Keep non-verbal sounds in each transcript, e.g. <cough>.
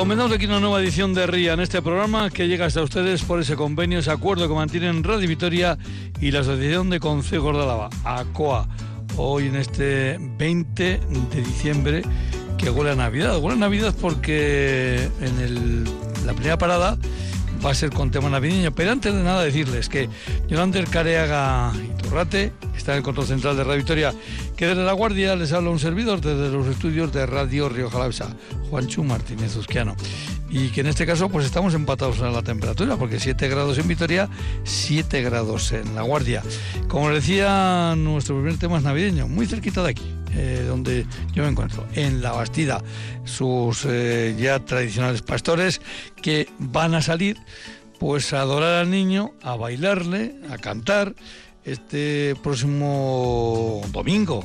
Comenzamos aquí una nueva edición de RIA en este programa que llega hasta ustedes por ese convenio, ese acuerdo que mantienen Radio Vitoria y la Asociación de Consejos de Álava, ACOA. Hoy en este 20 de diciembre que huele a Navidad. Huele a Navidad porque en la primera parada va a ser con tema navideño. Pero antes de nada decirles que Yolander Careaga Iturrate está en el control central de Radio Victoria, que desde La Guardia les habla un servidor desde los estudios de Radio Río Jalavesa, Juanchu Martínez Uzquiano. Y que en este caso pues estamos empatados en la temperatura, porque 7 grados en Vitoria, 7 grados en La Guardia. Como decía, nuestro primer tema es navideño, muy cerquita de aquí. Eh, donde yo me encuentro, en La Bastida, sus eh, ya tradicionales pastores que van a salir pues a adorar al niño, a bailarle, a cantar este próximo domingo,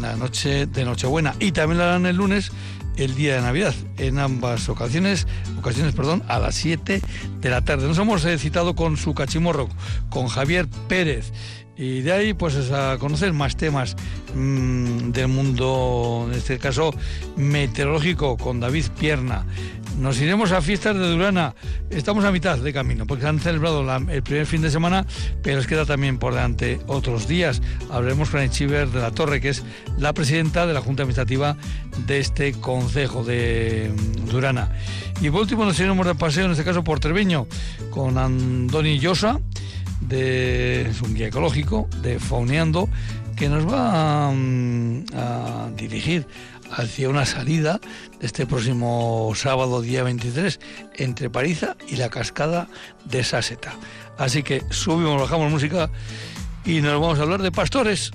la noche de Nochebuena, y también lo harán el lunes el día de Navidad, en ambas ocasiones, ocasiones, perdón, a las 7 de la tarde. Nos hemos eh, citado con su cachimorro, con Javier Pérez, y de ahí pues a conocer más temas mm, del mundo, en este caso meteorológico, con David Pierna. Nos iremos a fiestas de Durana. Estamos a mitad de camino, porque han celebrado el primer fin de semana, pero les queda también por delante otros días. Hablaremos con Echiver de la Torre, que es la presidenta de la Junta Administrativa de este Consejo de mm, Durana. Y por último nos iremos de paseo, en este caso por Treviño, con Andoni Llosa de un guía ecológico de Fauneando que nos va mm, a, dirigir hacia una salida este próximo sábado día 23 entre Pariza y la cascada de Sáseta. Así que subimos, bajamos música y nos vamos a hablar de pastores.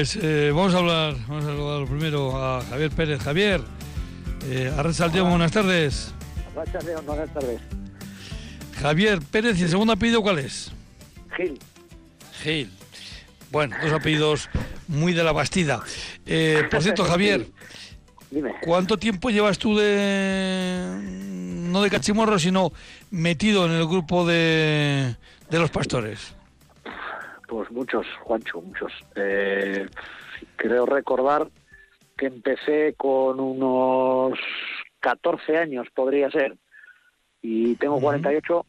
Pues eh, vamos a hablar, vamos a hablar primero a Javier Pérez. Javier, eh, buenas tardes. buenas tardes. Javier Pérez, ¿y el segundo apellido cuál es? Gil. Gil. Bueno, dos apellidos muy de la Bastida. Eh, por cierto, <laughs> Javier, Dime. ¿cuánto tiempo llevas tú de, no de cachimorro, sino metido en el grupo de, de los pastores? Pues muchos, Juancho, muchos. Eh, creo recordar que empecé con unos 14 años, podría ser, y tengo 48.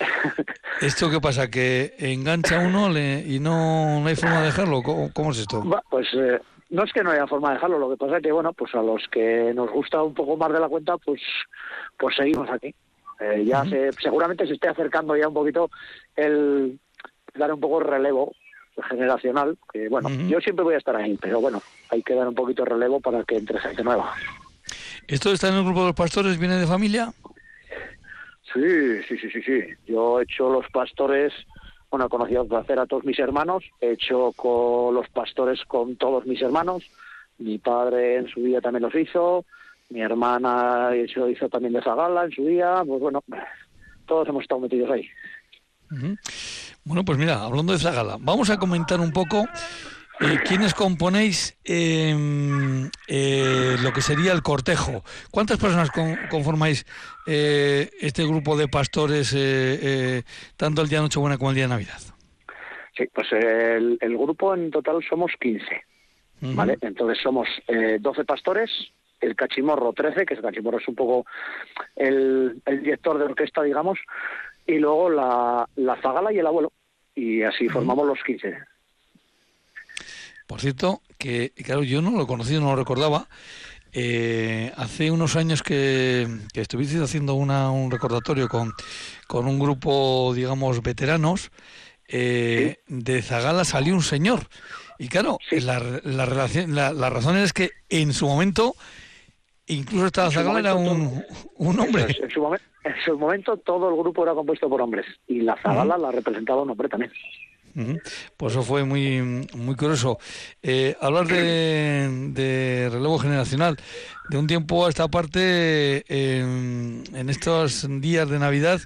<laughs> ¿Esto qué pasa? ¿Que engancha uno y no, hay forma de dejarlo? ¿Cómo, es esto? Pues eh, no es que no haya forma de dejarlo, lo que pasa es que, bueno, pues a los que nos gusta un poco más de la cuenta, pues, pues seguimos aquí. Eh, ya se, seguramente se esté acercando ya un poquito el, dar un poco relevo generacional, que bueno, yo siempre voy a estar ahí, pero bueno, hay que dar un poquito de relevo para que entre gente nueva. ¿Esto está en el grupo de los pastores? ¿Viene de familia? Sí, sí, sí, sí, sí. Yo he hecho los pastores, bueno, he conocido hacer a todos mis hermanos, he hecho con los pastores con todos mis hermanos, mi padre en su día también los hizo, mi hermana lo hizo también de Zagala en su día, pues bueno, todos hemos estado metidos ahí. Bueno, pues mira, hablando de Zagala, vamos a comentar un poco eh, quiénes componéis em, eh, lo que sería el cortejo. ¿Cuántas personas conformáis eh, este grupo de pastores tanto el día de Nochebuena como el día de Navidad? Sí, pues el, grupo en total somos 15, ¿vale? Entonces somos 12 pastores, el cachimorro 13, que el cachimorro es un poco el, el director de orquesta, digamos, y luego la, la zagala y el abuelo. Y así formamos los 15. Por cierto, que claro, yo no lo he conocido, no lo recordaba. Eh, hace unos años que, que estuviste haciendo una, un recordatorio con, con un grupo, digamos, veteranos, eh, de Zagala salió un señor. Y claro, la, la, relación, la, la razón es que en su momento, incluso estaba Zagala era un, un hombre. En su, momento, en su momento todo el grupo era compuesto por hombres y la Zagala la representaba un hombre también. Pues eso fue muy muy curioso. Eh, hablar de, relevo generacional, de un tiempo a esta parte, en estos días de Navidad,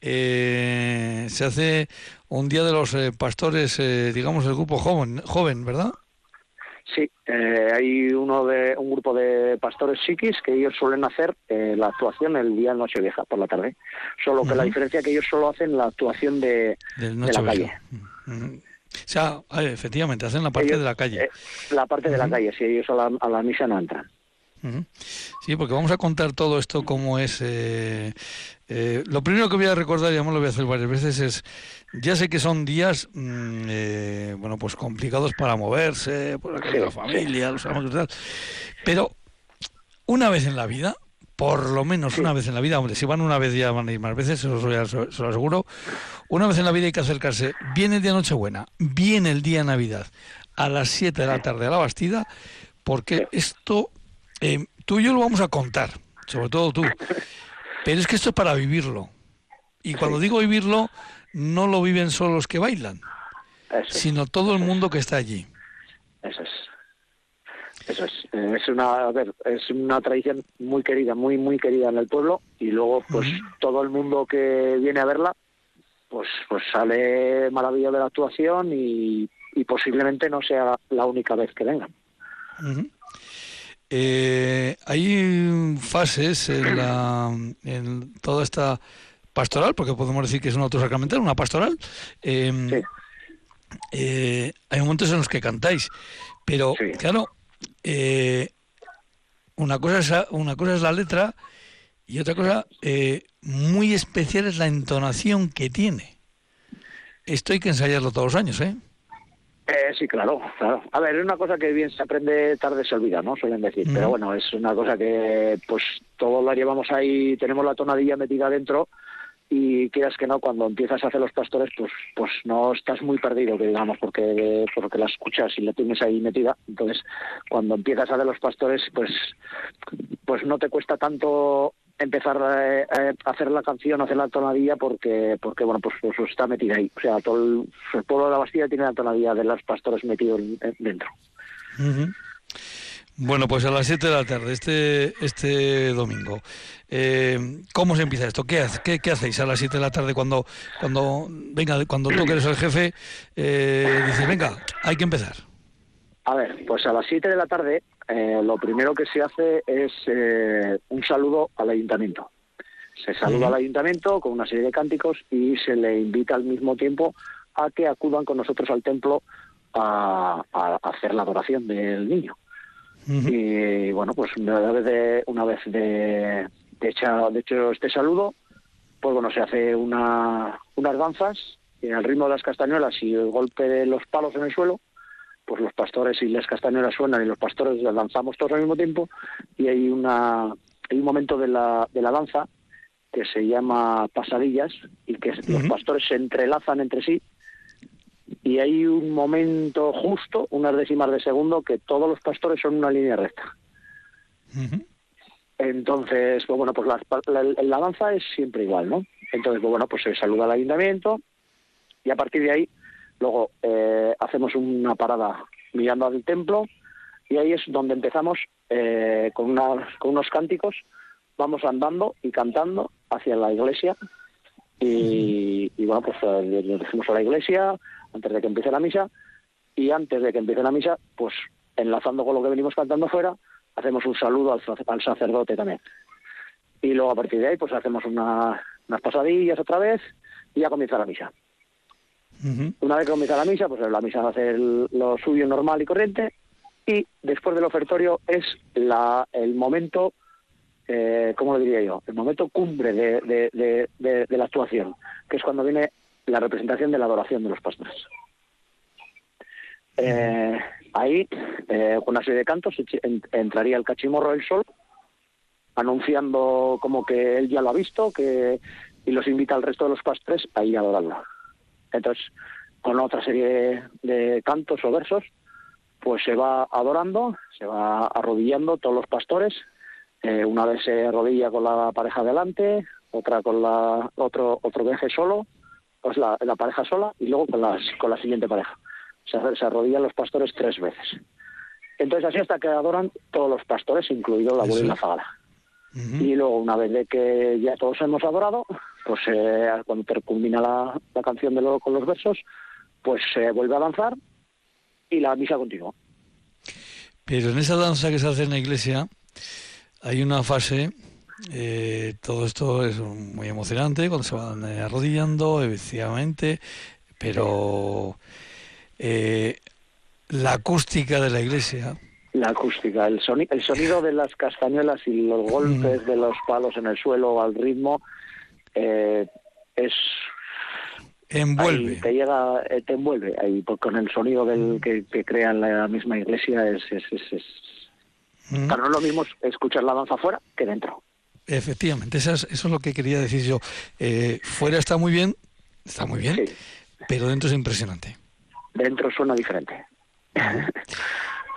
eh, se hace un día de los eh, pastores, digamos, el grupo joven, joven, ¿verdad? Sí, eh, hay uno de un grupo de pastores psiquis que ellos suelen hacer eh, la actuación el día Nochevieja por la tarde. Solo que la diferencia es que ellos solo hacen la actuación de, de la calle. O sea, efectivamente, hacen la parte de la calle. Eh, la parte de la calle, si ellos a la, a la misa no entran. Sí, porque vamos a contar todo esto como es. Eh, eh, lo primero que voy a recordar, y además lo voy a hacer varias veces, es. Ya sé que son días, mm, eh, bueno, pues complicados para moverse, por la familia, los amigos y tal. Pero una vez en la vida, por lo menos una vez en la vida, hombre, si van una vez ya van a ir más veces, se lo, aseguro. Una vez en la vida hay que acercarse. Viene el día Nochebuena, viene el día Navidad, a las 7 de la tarde a la Bastida, porque esto eh, tú y yo lo vamos a contar, sobre todo tú. <laughs> Pero es que esto es para vivirlo. Y cuando digo vivirlo, no lo viven solo los que bailan, sino todo el mundo que está allí. Eso es. Eso es. Eh, es una, es una tradición muy querida, muy, muy querida en el pueblo. Y luego, pues, todo el mundo que viene a verla, pues, pues sale maravilloso de la actuación y, posiblemente no sea la única vez que vengan. Eh, hay fases en, la, en toda esta pastoral, porque podemos decir que es un autosacramental, una pastoral. Em, eh, hay momentos en los que cantáis, pero claro, eh, una cosa es una cosa es la letra y otra cosa eh, muy especial es la entonación que tiene. Esto hay que ensayarlo todos los años, ¿eh? Eh, sí, claro, claro. A ver, es una cosa que bien se aprende, tarde se olvida, ¿no? Suelen decir. Pero bueno, es una cosa que pues todos la llevamos ahí, tenemos la tonadilla metida dentro y quieras que no, cuando empiezas a hacer los pastores, pues pues no estás muy perdido, digamos, porque porque la escuchas y la tienes ahí metida. Entonces, cuando empiezas a hacer los pastores, pues pues no te cuesta tanto empezar eh, a, hacer la canción, a hacer la tonadilla, porque, porque bueno, pues, pues, está metida ahí. O sea, todo el, pueblo de la Bastilla tiene la tonadilla de los pastores metidos dentro. Bueno, pues a las 7 de la tarde, este, este domingo. Eh, ¿Cómo se empieza esto? ¿Qué, qué, qué hacéis a las 7 de la tarde cuando, cuando, venga, cuando tú que eres el jefe, eh, dices, venga, hay que empezar? A ver, pues a las 7 de la tarde eh, lo primero que se hace es eh, un saludo al ayuntamiento. Se saluda al ayuntamiento con una serie de cánticos y se le invita al mismo tiempo a que acudan con nosotros al templo a, hacer la adoración del niño. Y bueno, pues una vez de, una vez de, de, de hecho este saludo, pues bueno, se hace una, unas danzas en el ritmo de las castañuelas y el golpe de los palos en el suelo pues los pastores y las castañuelas suenan y los pastores las lanzamos todos al mismo tiempo y hay una hay un momento de la, de la danza que se llama pasadillas y que los pastores se entrelazan entre sí y hay un momento justo, unas décimas de segundo, que todos los pastores son una línea recta. Entonces, pues bueno, pues la, la, danza es siempre igual, ¿no? Entonces, pues bueno, pues se saluda al ayuntamiento y a partir de ahí Luego eh, hacemos una parada mirando al templo y ahí es donde empezamos eh, con, unos cánticos. Vamos andando y cantando hacia la iglesia y, bueno, pues eh, le decimos a la iglesia antes de que empiece la misa y antes de que empiece la misa, pues enlazando con lo que venimos cantando fuera, hacemos un saludo al, al sacerdote también. Y luego a partir de ahí, pues hacemos unas pasadillas otra vez y ya comienza la misa. Una vez que comienza la misa, pues la misa a ser lo suyo normal y corriente y después del ofertorio es la, el momento, eh, ¿cómo lo diría yo? El momento cumbre de, la actuación, que es cuando viene la representación de la adoración de los pastores. Eh, ahí, eh, con una serie de cantos, entraría el cachimorro del sol, anunciando como que él ya lo ha visto que y los invita al resto de los pastores a ir a adorarlo. Entonces, con otra serie de cantos o versos, pues se va adorando, se va arrodillando todos los pastores. Eh, una vez se arrodilla con la pareja delante, otra con la otro otro veje solo, pues la, la pareja sola y luego con las con la siguiente pareja. Se, se arrodillan los pastores tres veces. Entonces así hasta que adoran todos los pastores, incluido la abuela y la Y luego, una vez de que ya todos hemos adorado, pues eh, cuando termina la, la canción de con los versos, pues se vuelve a lanzar y la misa continúa. Pero en esa danza que se hace en la iglesia hay una fase, eh, todo esto es muy emocionante cuando se van eh, arrodillando, efectivamente, pero eh, la acústica de la iglesia. La acústica, el, sonido, el sonido de las castañuelas y los golpes de los palos en el suelo al ritmo es envuelve te llega te envuelve ahí pues, con el sonido del que, que crea la misma iglesia es, es, es, no es lo mismo escuchar la danza fuera que dentro. Efectivamente, eso es, eso es lo que quería decir yo. Eh, fuera está muy bien, está muy bien, pero dentro es impresionante. Dentro suena diferente. <laughs>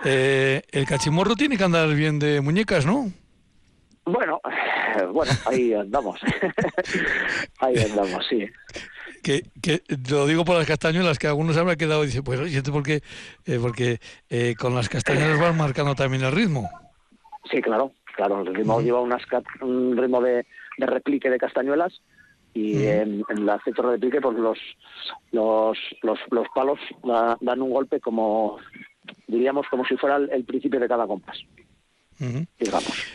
Eh, el cachimorro tiene que andar bien de muñecas, ¿no? Bueno, <sighs> bueno, ahí andamos. <laughs> ahí andamos, sí. Que, que, lo digo por las castañuelas, que algunos habrán quedado y dicen, pues, ¿y esto por qué? Eh, porque con las castañuelas van marcando también el ritmo. Sí, claro, claro. El ritmo lleva unas, un ritmo de, de, replique de castañuelas y en, en, la de replique pues los, los, los, los palos dan un golpe como, diríamos, como si fuera el, principio de cada compás. Digamos.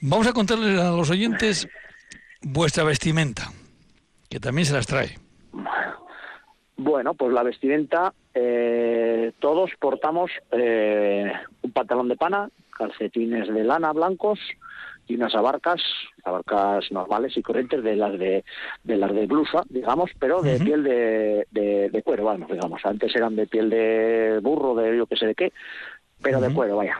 Vamos a contarles a los oyentes vuestra vestimenta, que también se las trae. Bueno, pues la vestimenta, eh, todos portamos eh, un pantalón de pana, calcetines de lana blancos y unas abarcas, abarcas normales y corrientes de las de, de las de blusa, digamos, pero de piel de, de, cuero, vamos, digamos. Antes eran de piel de burro, de yo que sé de qué, pero de cuero, vaya.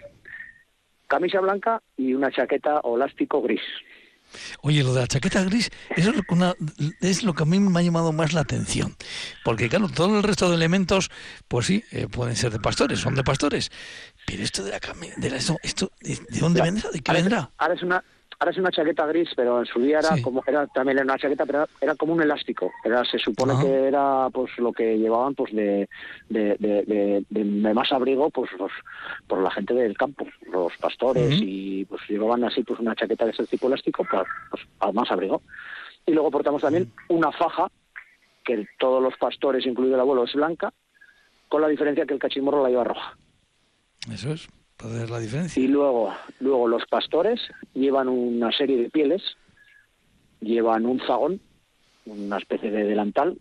Camisa blanca y una chaqueta o elástico gris. Oye, lo de la chaqueta gris, eso es, una, es lo que a mí me ha llamado más la atención. Porque, claro, todo el resto de elementos, pues sí, eh, pueden ser de pastores, son de pastores. Pero esto de la de la, esto, esto, ¿de dónde vendrá? ¿De qué vendrá? Ahora es una ahora es una chaqueta gris, pero en su día era como era también era una chaqueta, pero era, como un elástico. Era se supone que era pues lo que llevaban pues de de, de, de, más abrigo pues los, por la gente del campo, los pastores y pues llevaban así pues una chaqueta de ese tipo elástico para pues, más abrigo. Y luego portamos también una faja que todos los pastores, incluido el abuelo, es blanca, con la diferencia que el cachimorro la lleva roja. Eso es, la diferencia. Y luego, luego los pastores llevan una serie de pieles, llevan un zagón, una especie de delantal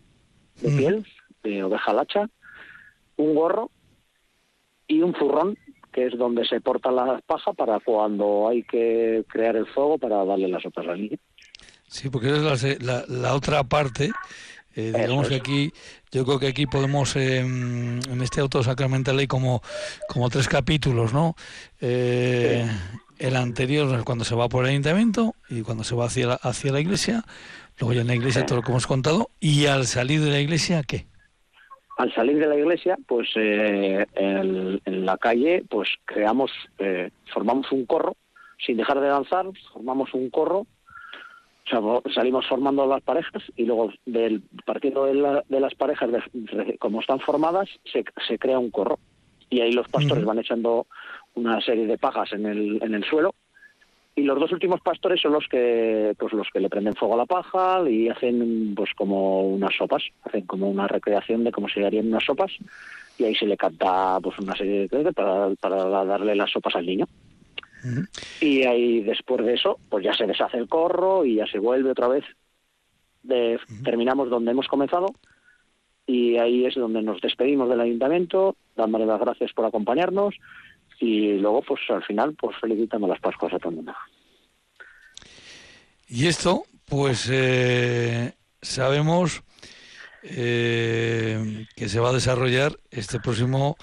de piel, de oveja lacha, un gorro y un zurrón, que es donde se porta la paja para cuando hay que crear el fuego para darle las otras al niño. Sí, porque es la, la otra parte eh, digamos que aquí, yo creo que aquí podemos, em, en este auto sacramental hay como, como tres capítulos, ¿no? Eh, el anterior, cuando se va por el ayuntamiento y cuando se va hacia la, hacia la iglesia, luego ya en la iglesia todo lo que hemos contado, y al salir de la iglesia, ¿qué? Al salir de la iglesia, pues eh, en, la calle, pues creamos, formamos un corro, sin dejar de danzar, formamos un corro salimos formando las parejas y luego del partido de, las parejas, como están formadas, se, se, crea un corro. Y ahí los pastores van echando una serie de pajas en el, en el suelo. Y los dos últimos pastores son los que, pues los que le prenden fuego a la paja y hacen pues como unas sopas, hacen como una recreación de cómo se harían unas sopas. Y ahí se le canta pues una serie de para, para darle las sopas al niño. Y ahí después de eso, pues ya se deshace el corro y ya se vuelve otra vez. De, Terminamos donde hemos comenzado y ahí es donde nos despedimos del ayuntamiento, dándole las gracias por acompañarnos y luego pues al final pues felicitando las Pascuas a todo el mundo. Y esto pues eh, sabemos eh, que se va a desarrollar este próximo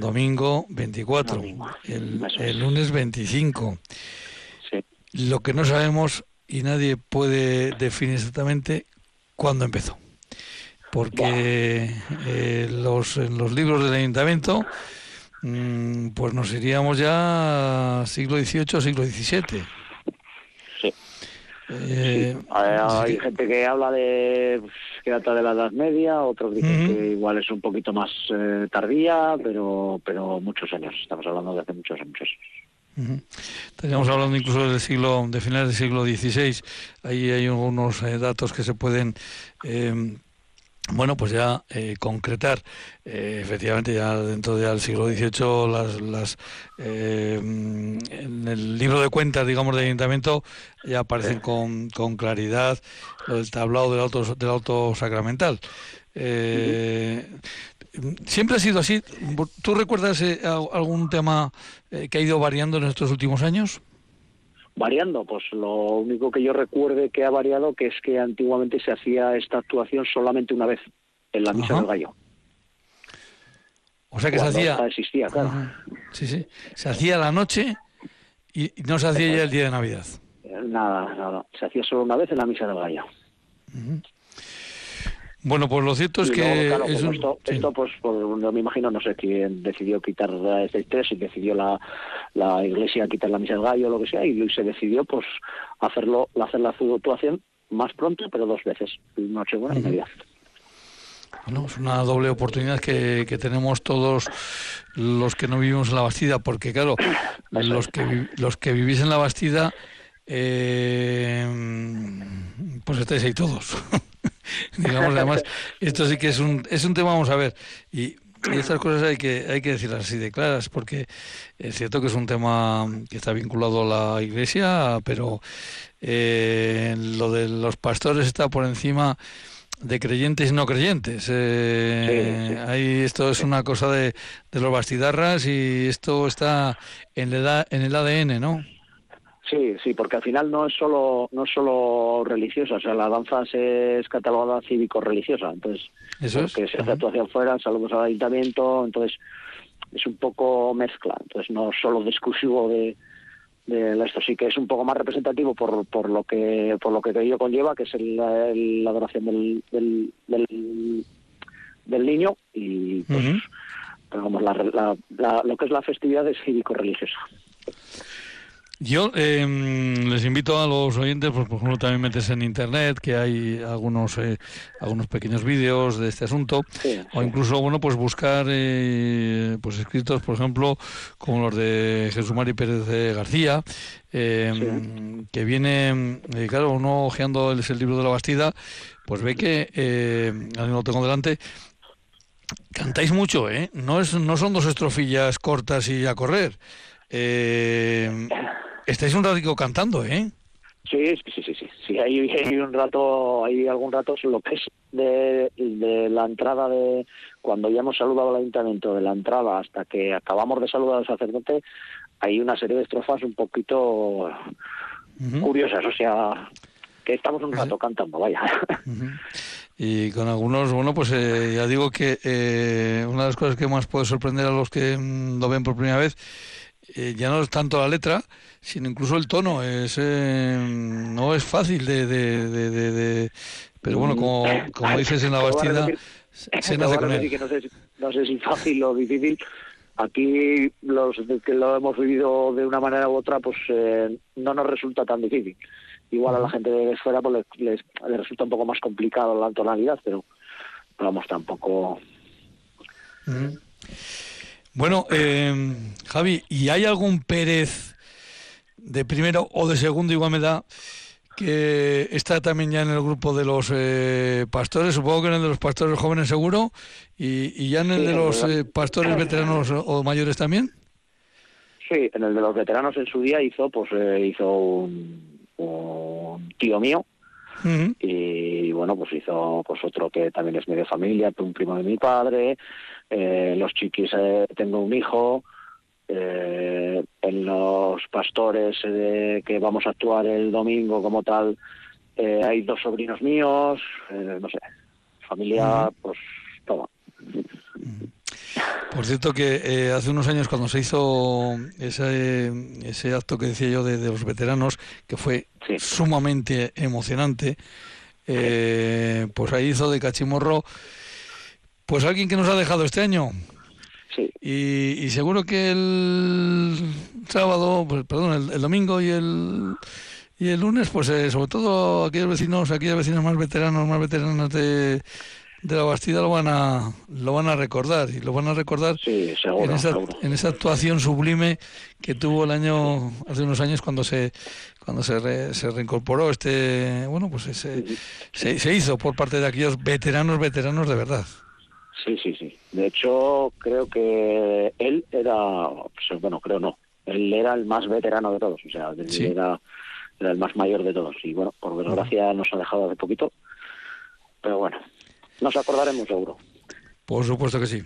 Domingo 24, El, lunes 25. Lo que no sabemos y nadie puede definir exactamente cuándo empezó. Porque eh, los, en los libros del ayuntamiento, mm, pues nos iríamos ya siglo XVIII, siglo XVII. Eh, hay, gente que habla de pues, que data de la Edad Media, otros dicen que igual es un poquito más eh, tardía, pero pero muchos años. Estamos hablando de hace muchos años. Estaríamos hablando incluso del siglo, de finales del siglo XVI. Ahí hay algunos eh, datos que se pueden bueno, pues ya eh, concretar, eh, efectivamente, ya dentro del siglo XVIII, las, las eh, en el libro de cuentas, digamos, del ayuntamiento, ya aparecen con, con claridad el tablado del auto, del auto sacramental. ¿Siempre ha sido así? ¿Tú recuerdas algún tema que ha ido variando en estos últimos años? Variando. Pues lo único que yo recuerde que ha variado que es que antiguamente se hacía esta actuación solamente una vez en la misa del gallo. O sea que se hacía. existía, claro. Sí, sí. Se hacía la noche y no se hacía ya el día de Navidad. Nada, nada. Se hacía solo una vez en la misa del gallo. Bueno, pues lo cierto es que esto, pues, no me imagino, no sé quién decidió quitar este tres, si decidió la, la iglesia quitar la misa del gallo o lo que sea, y se decidió pues hacerlo, hacer la actuación más pronto, pero dos veces, Nochebuena y Navidad. Bueno, es una doble oportunidad que, que, tenemos todos los que no vivimos en la Bastida, porque claro, <clears throat> los que, los que vivís en la Bastida, eh, pues estáis ahí todos. <laughs> <laughs> digamos además esto sí que es un es un tema vamos a ver y, estas cosas hay que hay que decirlas así de claras porque es cierto que es un tema que está vinculado a la iglesia pero eh, lo de los pastores está por encima de creyentes y no creyentes. Eh, Ahí esto es una cosa de, de los bastidarras y esto está en, la, en el ADN, ¿no? Sí, sí, porque al final no es solo no es solo religiosa, o sea, la danza es catalogada cívico-religiosa, entonces ¿Eso que se hace actuación fuera, saludos al ayuntamiento, entonces es un poco mezcla, entonces no solo de exclusivo de, de esto, sí que es un poco más representativo por, por lo que por lo que ello conlleva, que es la adoración del, del, del, niño y pues, digamos, la, la, lo que es la festividad es cívico-religiosa. Yo em, les invito a los oyentes, pues, por ejemplo, también meterse en internet, que hay algunos eh, algunos pequeños vídeos de este asunto, o incluso, bueno, pues buscar eh, pues escritos, por ejemplo, como los de Jesús Mari Pérez García, em, que viene, eh, claro, uno ojeando el, el, libro de la Bastida, pues ve que, mí lo tengo delante, cantáis mucho, ¿eh? No, es, no son dos estrofillas cortas y a correr. Eh, estáis un ratico cantando, ¿eh? Sí, sí, sí, sí. Sí, hay, hay un rato, hay algún rato lo que es de, de, la entrada de cuando ya hemos saludado al ayuntamiento, de la entrada hasta que acabamos de saludar al sacerdote, hay una serie de estrofas un poquito curiosas, o sea, que estamos un rato cantando, vaya. <laughs> Y con algunos, bueno, pues eh, ya digo que eh, una de las cosas que más puede sorprender a los que mm, lo ven por primera vez eh, ya no es tanto la letra, sino incluso el tono. Es, eh, no es fácil de, de, de, Pero bueno, como, como dices en la Bastida, se nace con él. no, sé, no sé si fácil o difícil. Aquí los que lo hemos vivido de una manera u otra, pues eh, no nos resulta tan difícil. Igual a la gente de fuera pues les, les, resulta un poco más complicado la tonalidad, pero vamos, tampoco... Bueno, eh, Javi, ¿y hay algún Pérez de primero o de segundo, igual me da, que está también ya en el grupo de los eh, pastores, supongo que en el de los pastores jóvenes seguro, y, ya en el de los eh, pastores veteranos o mayores también? Sí, en el de los veteranos en su día hizo, pues eh, hizo un, tío mío, y bueno, pues hizo pues otro que también es medio familia, un primo de mi padre, eh, los chiquis eh, tengo un hijo, eh, en los pastores eh, que vamos a actuar el domingo como tal hay dos sobrinos míos, no sé, familia, pues todo. Por cierto que hace unos años cuando se hizo ese, ese acto que decía yo de, los veteranos, que fue sumamente emocionante, pues ahí hizo de cachimorro pues alguien que nos ha dejado este año. Sí. Y, seguro que el sábado, pues, perdón, el, domingo y el y el lunes, pues eh, sobre todo aquellos vecinos, aquellas vecinas más veteranos, más veteranas de, de la Bastida lo van a lo van a recordar y lo van a recordar en, esa, en esa actuación sublime que tuvo el año hace unos años cuando se cuando se, se reincorporó este bueno pues ese, se, se hizo por parte de aquellos veteranos veteranos de verdad. Sí, sí, sí. De hecho, creo que él era, pues, bueno, creo no, él era el más veterano de todos, o sea, era, era, el más mayor de todos. Y bueno, por desgracia nos ha dejado hace poquito, pero bueno, nos acordaremos seguro. Por supuesto que sí.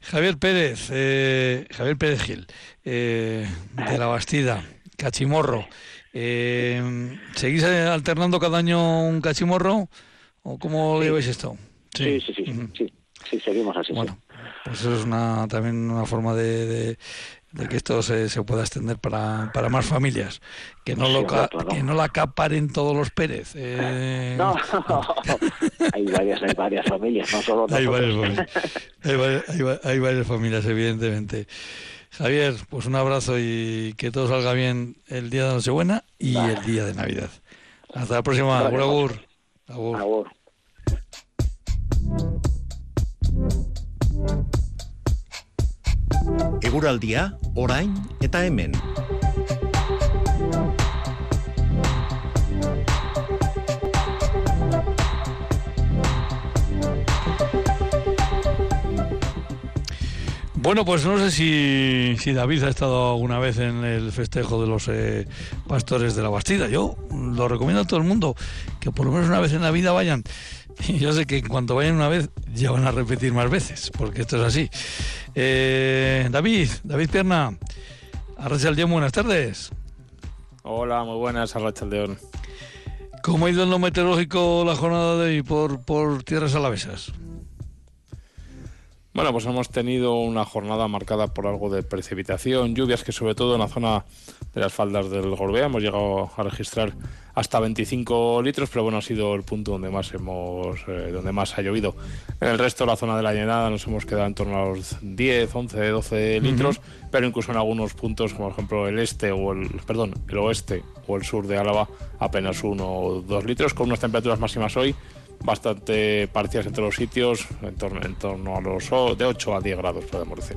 Javier Pérez, eh, Javier Pérez Gil, eh, de la Bastida, Cachimorro. Eh, ¿Seguís alternando cada año un cachimorro? ¿O cómo sí. lleváis esto? Sí, sí, sí. sí, sí, seguimos así. Bueno, pues eso es una, también una forma de, de que esto se, se, pueda extender para, para más familias, que no, sí, lo, claro. que no la acaparen todos los Pérez. Eh... <laughs> No, hay, varias, hay varias familias, no solo hay varias, familias, hay, varias, hay, hay varias familias, evidentemente. Javier, pues un abrazo y que todo salga bien el día de Nochebuena y vale. el día de Navidad. Hasta la próxima. Agur, agur. agur. agur. Eguraldia, orain eta hemen. Bueno, pues no sé si, si, David ha estado alguna vez en el festejo de los eh, pastores de la Bastida. Yo lo recomiendo a todo el mundo que por lo menos una vez en la vida vayan. Y <laughs> yo sé que en cuanto vayan una vez ya van a repetir más veces, porque esto es así. Eh, David, David Pierna, Arrachaldeón, buenas tardes. Hola, muy buenas, Arrachaldeón. ¿Cómo ha ido en lo meteorológico la jornada de hoy por, por tierras alavesas? Bueno, pues hemos tenido una jornada marcada por algo de precipitación, lluvias que sobre todo en la zona de las faldas del Gorbea hemos llegado a registrar hasta 25 litros, pero bueno, ha sido el punto donde más hemos eh, donde más ha llovido. En el resto de la zona de la llenada nos hemos quedado en torno a los 10, 11, 12 litros, uh -huh. pero incluso en algunos puntos, como por ejemplo el este o el perdón, el oeste o el sur de Álava, apenas uno o dos litros, con unas temperaturas máximas hoy bastante parciales entre los sitios, en torno, en torno a los de 8 a 10 grados, podemos decir.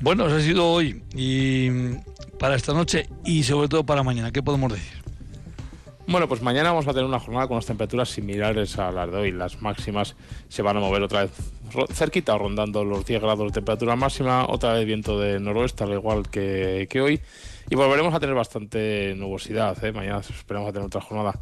Bueno, eso ha sido hoy y para esta noche y sobre todo para mañana, ¿qué podemos decir? Bueno, pues mañana vamos a tener una jornada con las temperaturas similares a las de hoy. Las máximas se van a mover otra vez cerquita, rondando los 10 grados de temperatura máxima, otra vez viento de noroeste, al igual que, que hoy. Y volveremos a tener bastante nubosidad. ¿eh? Mañana esperamos a tener otra jornada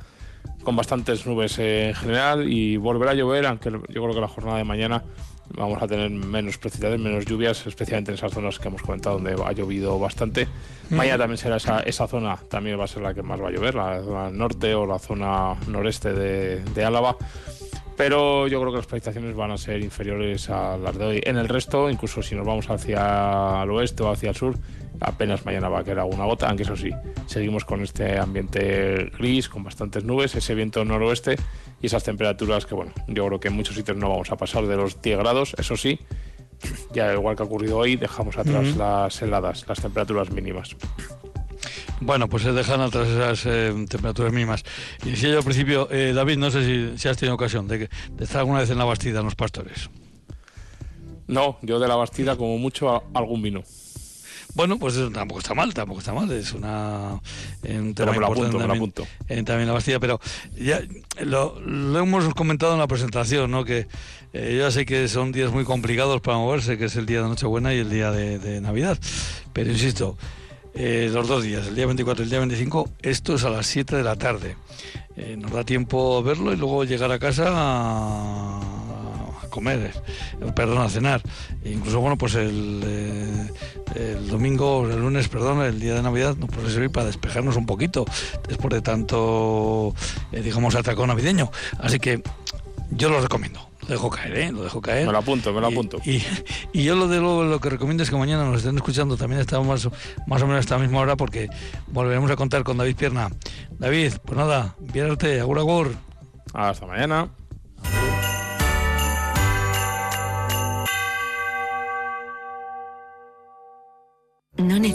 con bastantes nubes en general y volverá a llover, aunque yo creo que la jornada de mañana vamos a tener menos precipitaciones, menos lluvias, especialmente en esas zonas que hemos comentado donde ha llovido bastante. Mm. Mañana también será esa, esa, zona, también va a ser la que más va a llover, la zona norte o la zona noreste de, de Álava. Pero yo creo que las precipitaciones van a ser inferiores a las de hoy. En el resto, incluso si nos vamos hacia el oeste o hacia el sur, apenas mañana va a quedar alguna gota, aunque eso sí, seguimos con este ambiente gris, con bastantes nubes, ese viento noroeste y esas temperaturas que, bueno, yo creo que en muchos sitios no vamos a pasar de los 10 grados, eso sí, ya igual que ha ocurrido hoy, dejamos atrás uh -huh. las heladas, las temperaturas mínimas. Bueno, pues se dejan atrás esas eh, temperaturas mínimas. Y decía yo al principio, eh, David, no sé si, si, has tenido ocasión de, de estar alguna vez en la Bastida, en los pastores. No, yo de la Bastida como mucho algún vino. Bueno, pues tampoco está mal, tampoco está mal. Es una eh, un tema lo apunto, también, apunto. Eh, también la Bastilla, pero ya lo, lo, hemos comentado en la presentación, ¿no? Que eh, yo ya sé que son días muy complicados para moverse, que es el día de Nochebuena y el día de, de Navidad. Pero insisto, eh, los dos días, el día 24 y el día 25, esto es a las 7 de la tarde. Eh, nos da tiempo a verlo y luego llegar a casa a comer, eh, perdón, a cenar. E incluso, bueno, pues el, eh, el, domingo, el lunes, perdón, el día de Navidad nos puede servir para despejarnos un poquito después de tanto, eh, digamos, atracón navideño. Así que yo lo recomiendo lo dejo caer, ¿eh? Lo dejo caer. Me lo apunto, me lo apunto. Y, y, y yo lo de lo, lo, que recomiendo es que mañana nos estén escuchando también estamos más, más o menos a esta misma hora porque volveremos a contar con David Pierna. David, pues nada, viérate, agur agur. Hasta mañana.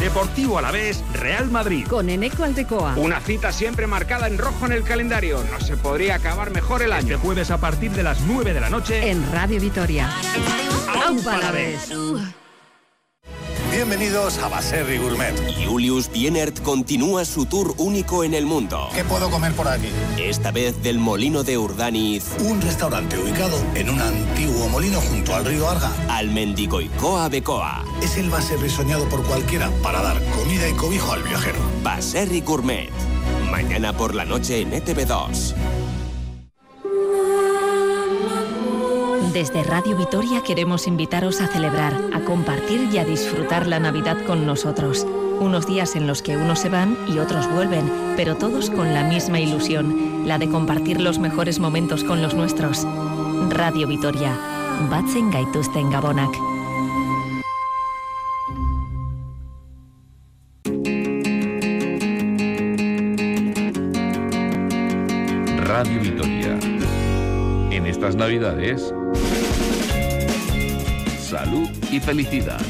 Deportivo a la vez, Real Madrid. Con Eneco Aldecoa. Una cita siempre marcada en rojo en el calendario. No se podría acabar mejor el año. Este jueves a partir de las 9 de la noche. En Radio Vitoria. ¡Aupa a la vez! Bienvenidos a Baserri Gourmet. Julius Bienert continúa su tour único en el mundo. ¿Qué puedo comer por aquí? Esta vez del Molino de Urdaniz. Un restaurante ubicado en un antiguo molino junto al río Arga. Al Mendigoicoa Becoa. Es el Baserri soñado por cualquiera para dar comida y cobijo al viajero. Baserri Gourmet. Mañana por la noche en ETV2. Desde Radio Vitoria queremos invitaros a celebrar, a compartir y a disfrutar la Navidad con nosotros. Unos días en los que unos se van y otros vuelven, pero todos con la misma ilusión, la de compartir los mejores momentos con los nuestros. Radio Vitoria. Batzen gaituzten gabonak. Navidades, salud y felicidad.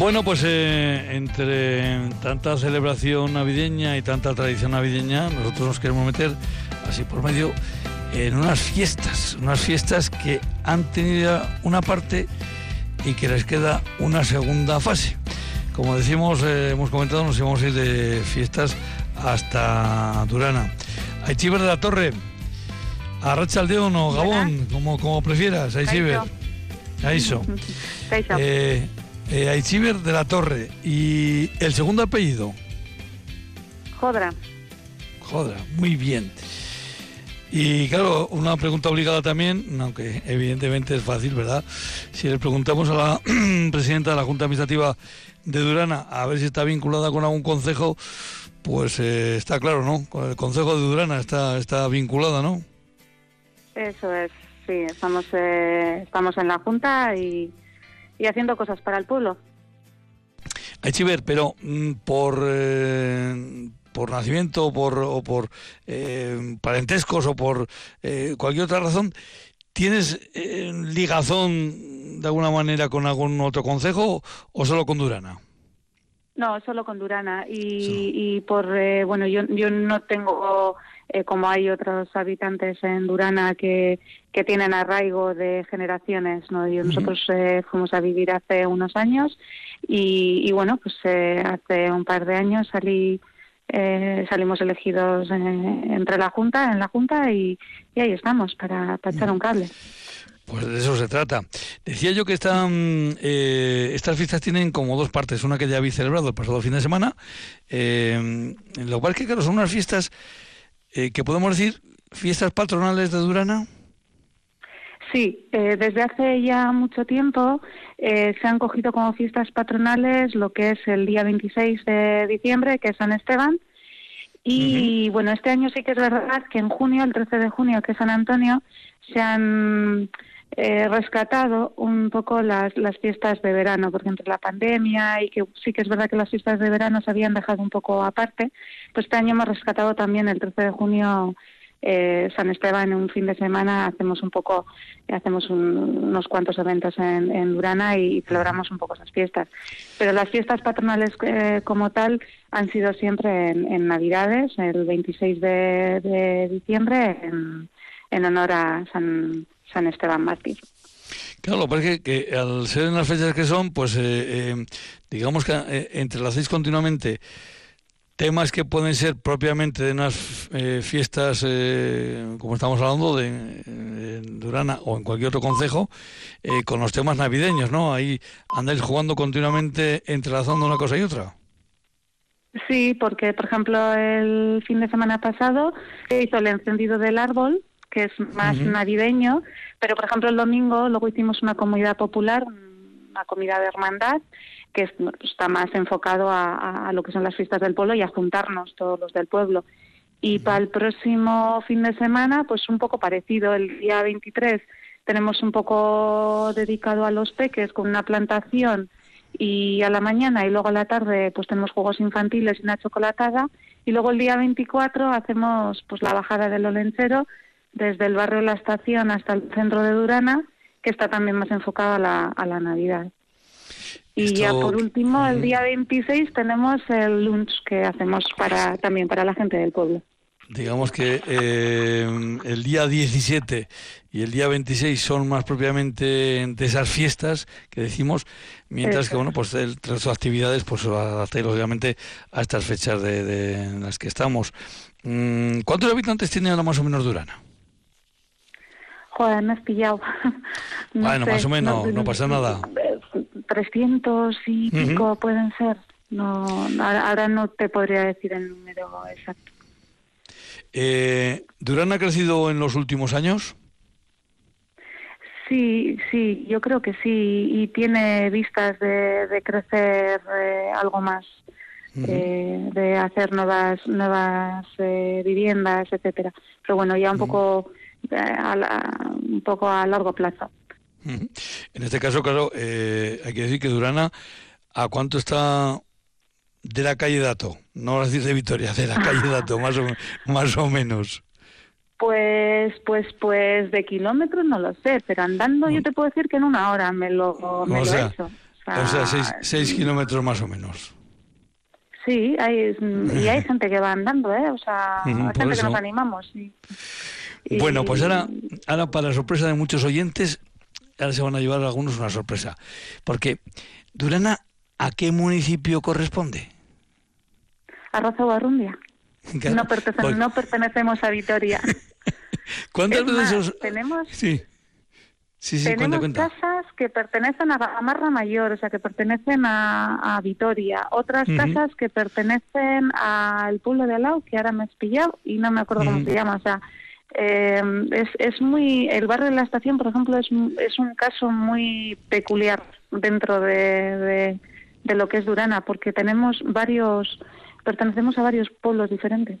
Bueno, pues eh, entre tanta celebración navideña y tanta tradición navideña, nosotros nos queremos meter así por medio en unas fiestas, unas fiestas que han tenido una parte y que les queda una segunda fase. Como decimos, eh, hemos comentado, nos íbamos a ir de fiestas hasta Durana. Aichiver de la Torre, Arrachaldeón o Gabón, como, como prefieras, Aichiver. Aiso. <laughs> Eh, eh, Aichiver de la Torre. ¿Y el segundo apellido? Jodra. Jodra, muy bien. Y claro, una pregunta obligada también, aunque evidentemente es fácil, ¿verdad? Si le preguntamos a la <clears throat> presidenta de la Junta Administrativa de Durana a ver si está vinculada con algún consejo, pues eh, está claro, ¿no? Con el Consejo de Durana está, está vinculada, ¿no? Eso es, sí, estamos, eh, estamos en la Junta y, y haciendo cosas para el pueblo. Aichiver, pero mm, por... Eh, por nacimiento por, o por eh, parentescos o por eh, cualquier otra razón, ¿tienes eh, ligazón de alguna manera con algún otro consejo o solo con Durana? No, solo con Durana. Y, y por, eh, bueno, yo, yo no tengo, eh, como hay otros habitantes en Durana que, que tienen arraigo de generaciones, ¿no? Yo, nosotros eh, fuimos a vivir hace unos años y, y bueno, pues eh, hace un par de años salí eh, salimos elegidos eh, entre la Junta, en la Junta y, ahí estamos para, para, un cable. Pues de eso se trata. Decía yo que están, eh, estas fiestas tienen como dos partes. Una que ya habéis celebrado el pasado fin de semana, eh, lo cual que claro son unas fiestas que podemos decir fiestas patronales de Durana. Sí, eh, desde hace ya mucho tiempo eh, se han cogido como fiestas patronales lo que es el día 26 de diciembre, que es San Esteban. Y uh -huh. bueno, este año sí que es verdad que en junio, el 13 de junio, que es San Antonio, se han eh, rescatado un poco las, las fiestas de verano, porque entre la pandemia y que sí que es verdad que las fiestas de verano se habían dejado un poco aparte, pues este año hemos rescatado también el 13 de junio eh, San Esteban en un fin de semana hacemos un poco hacemos un, unos cuantos eventos en, en, Durana y celebramos un poco esas fiestas. Pero las fiestas patronales eh, como tal han sido siempre en, Navidades el 26 de, diciembre en, en, honor a San, San Esteban Mártir. Claro, porque que al ser en las fechas que son, pues eh, eh digamos que eh, entrelacéis continuamente temas que pueden ser propiamente de unas eh, fiestas, eh, como estamos hablando, de en Durana o en cualquier otro concejo, eh, con los temas navideños, ¿no? Ahí andáis jugando continuamente, entrelazando una cosa y otra. Sí, porque, por ejemplo, el fin de semana pasado se hizo el encendido del árbol, que es más navideño, pero, por ejemplo, el domingo luego hicimos una comunidad popular, una comida de hermandad, que está más enfocado a, lo que son las fiestas del pueblo y a juntarnos todos los del pueblo. Y para el próximo fin de semana, pues un poco parecido. El día 23 tenemos un poco dedicado a los peques con una plantación y a la mañana y luego a la tarde pues tenemos juegos infantiles y una chocolatada y luego el día 24 hacemos pues la bajada del Olencero desde el barrio de la estación hasta el centro de Durana que está también más enfocado a la, a la Navidad. Y ya por último, el día 26 tenemos el lunch que hacemos para también para la gente del pueblo. Digamos que eh, el día 17 y el día 26 son más propiamente de esas fiestas que decimos, mientras que bueno, pues el resto de actividades pues adaptar obviamente a estas fechas de, las que estamos. Mm, ¿Cuántos habitantes tiene ahora más o menos Durana? Joder, me has pillado. <laughs> bueno, más o menos, no, pasa nada. 300 y pico pueden ser. No, ahora no te podría decir el número exacto. Eh, ¿Durán ha crecido en los últimos años? Sí, sí, yo creo que sí, y tiene vistas de, crecer eh, algo más, eh, de hacer nuevas nuevas eh, viviendas, etcétera. Pero bueno, ya un poco a un poco a largo plazo. En este caso, claro, hay que decir que Durana, ¿a cuánto está de la calle Dato, no decir de Vitoria, de la calle Dato, <laughs> más o, más o menos. Pues, pues, pues de kilómetros no lo sé, pero andando yo te puedo decir que en una hora me lo, me he hecho. O sea, seis, kilómetros más o menos. Sí, hay, y hay <laughs> gente que va andando, ¿eh? O sea, hay gente que nos animamos. Bueno, pues ahora, ahora para sorpresa de muchos oyentes, ahora se van a llevar algunos una sorpresa. Porque Durana, ¿a qué municipio corresponde? Arroza Barrundia. No, no, pertenecemos a Vitoria. <laughs> ¿Cuántas veces tenemos? Sí. Sí, sí, Tenemos casas que pertenecen a Gamarra Mayor, o sea, que pertenecen a, a Vitoria. Otras casas que pertenecen al pueblo de Alau, que ahora me has pillado y no me acuerdo cómo se llama. O sea, eh, es, es muy. El barrio de la estación, por ejemplo, es, es un caso muy peculiar dentro de, de, de lo que es Durana, porque tenemos varios pertenecemos a varios pueblos diferentes.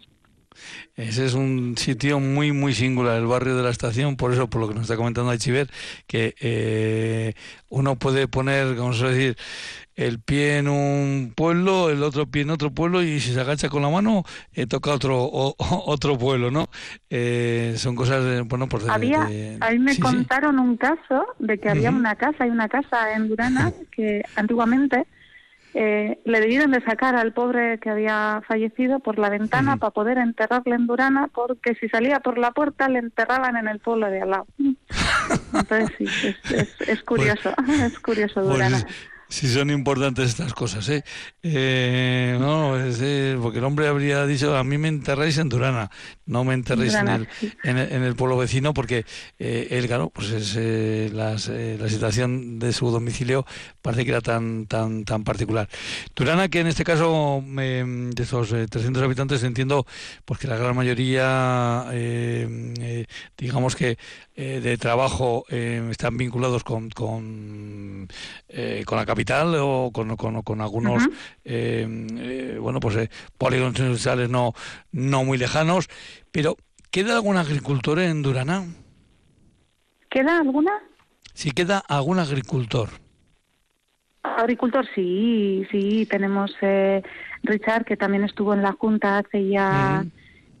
Ese es un sitio muy, muy singular, el barrio de la estación, por eso, por lo que nos está comentando Aichiver, que eh, uno puede poner, vamos a decir, el pie en un pueblo, el otro pie en otro pueblo y si se agacha con la mano eh, toca otro <laughs> otro pueblo, ¿no? Eh, son cosas, bueno, por había, ahí me contaron un caso de que había una casa, hay una casa en Durana <laughs> que antiguamente eh, le debieron de sacar al pobre que había fallecido por la ventana para poder enterrarle en Durana, porque si salía por la puerta le enterraban en el pueblo de al lado. <laughs> Entonces sí, es, es, curioso, <laughs> es curioso pues Durana. Si son importantes estas cosas, ¿eh? eh no, es, porque el hombre habría dicho, a mí me enterráis en Durana, no me enterréis en, el, en, el, pueblo vecino, porque eh, él, claro, pues es eh, la situación de su domicilio parece que era tan tan tan particular. Durana, que en este caso, de esos 300 habitantes, entiendo pues que la gran mayoría, digamos que de trabajo están vinculados con, con, con la capital o con, con, algunos eh, eh, bueno pues eh, polígonos industriales no no muy lejanos. Pero queda algún agricultor en Durana queda alguna sí queda algún agricultor agricultor sí sí. Tenemos Richard que también estuvo en la junta hace ya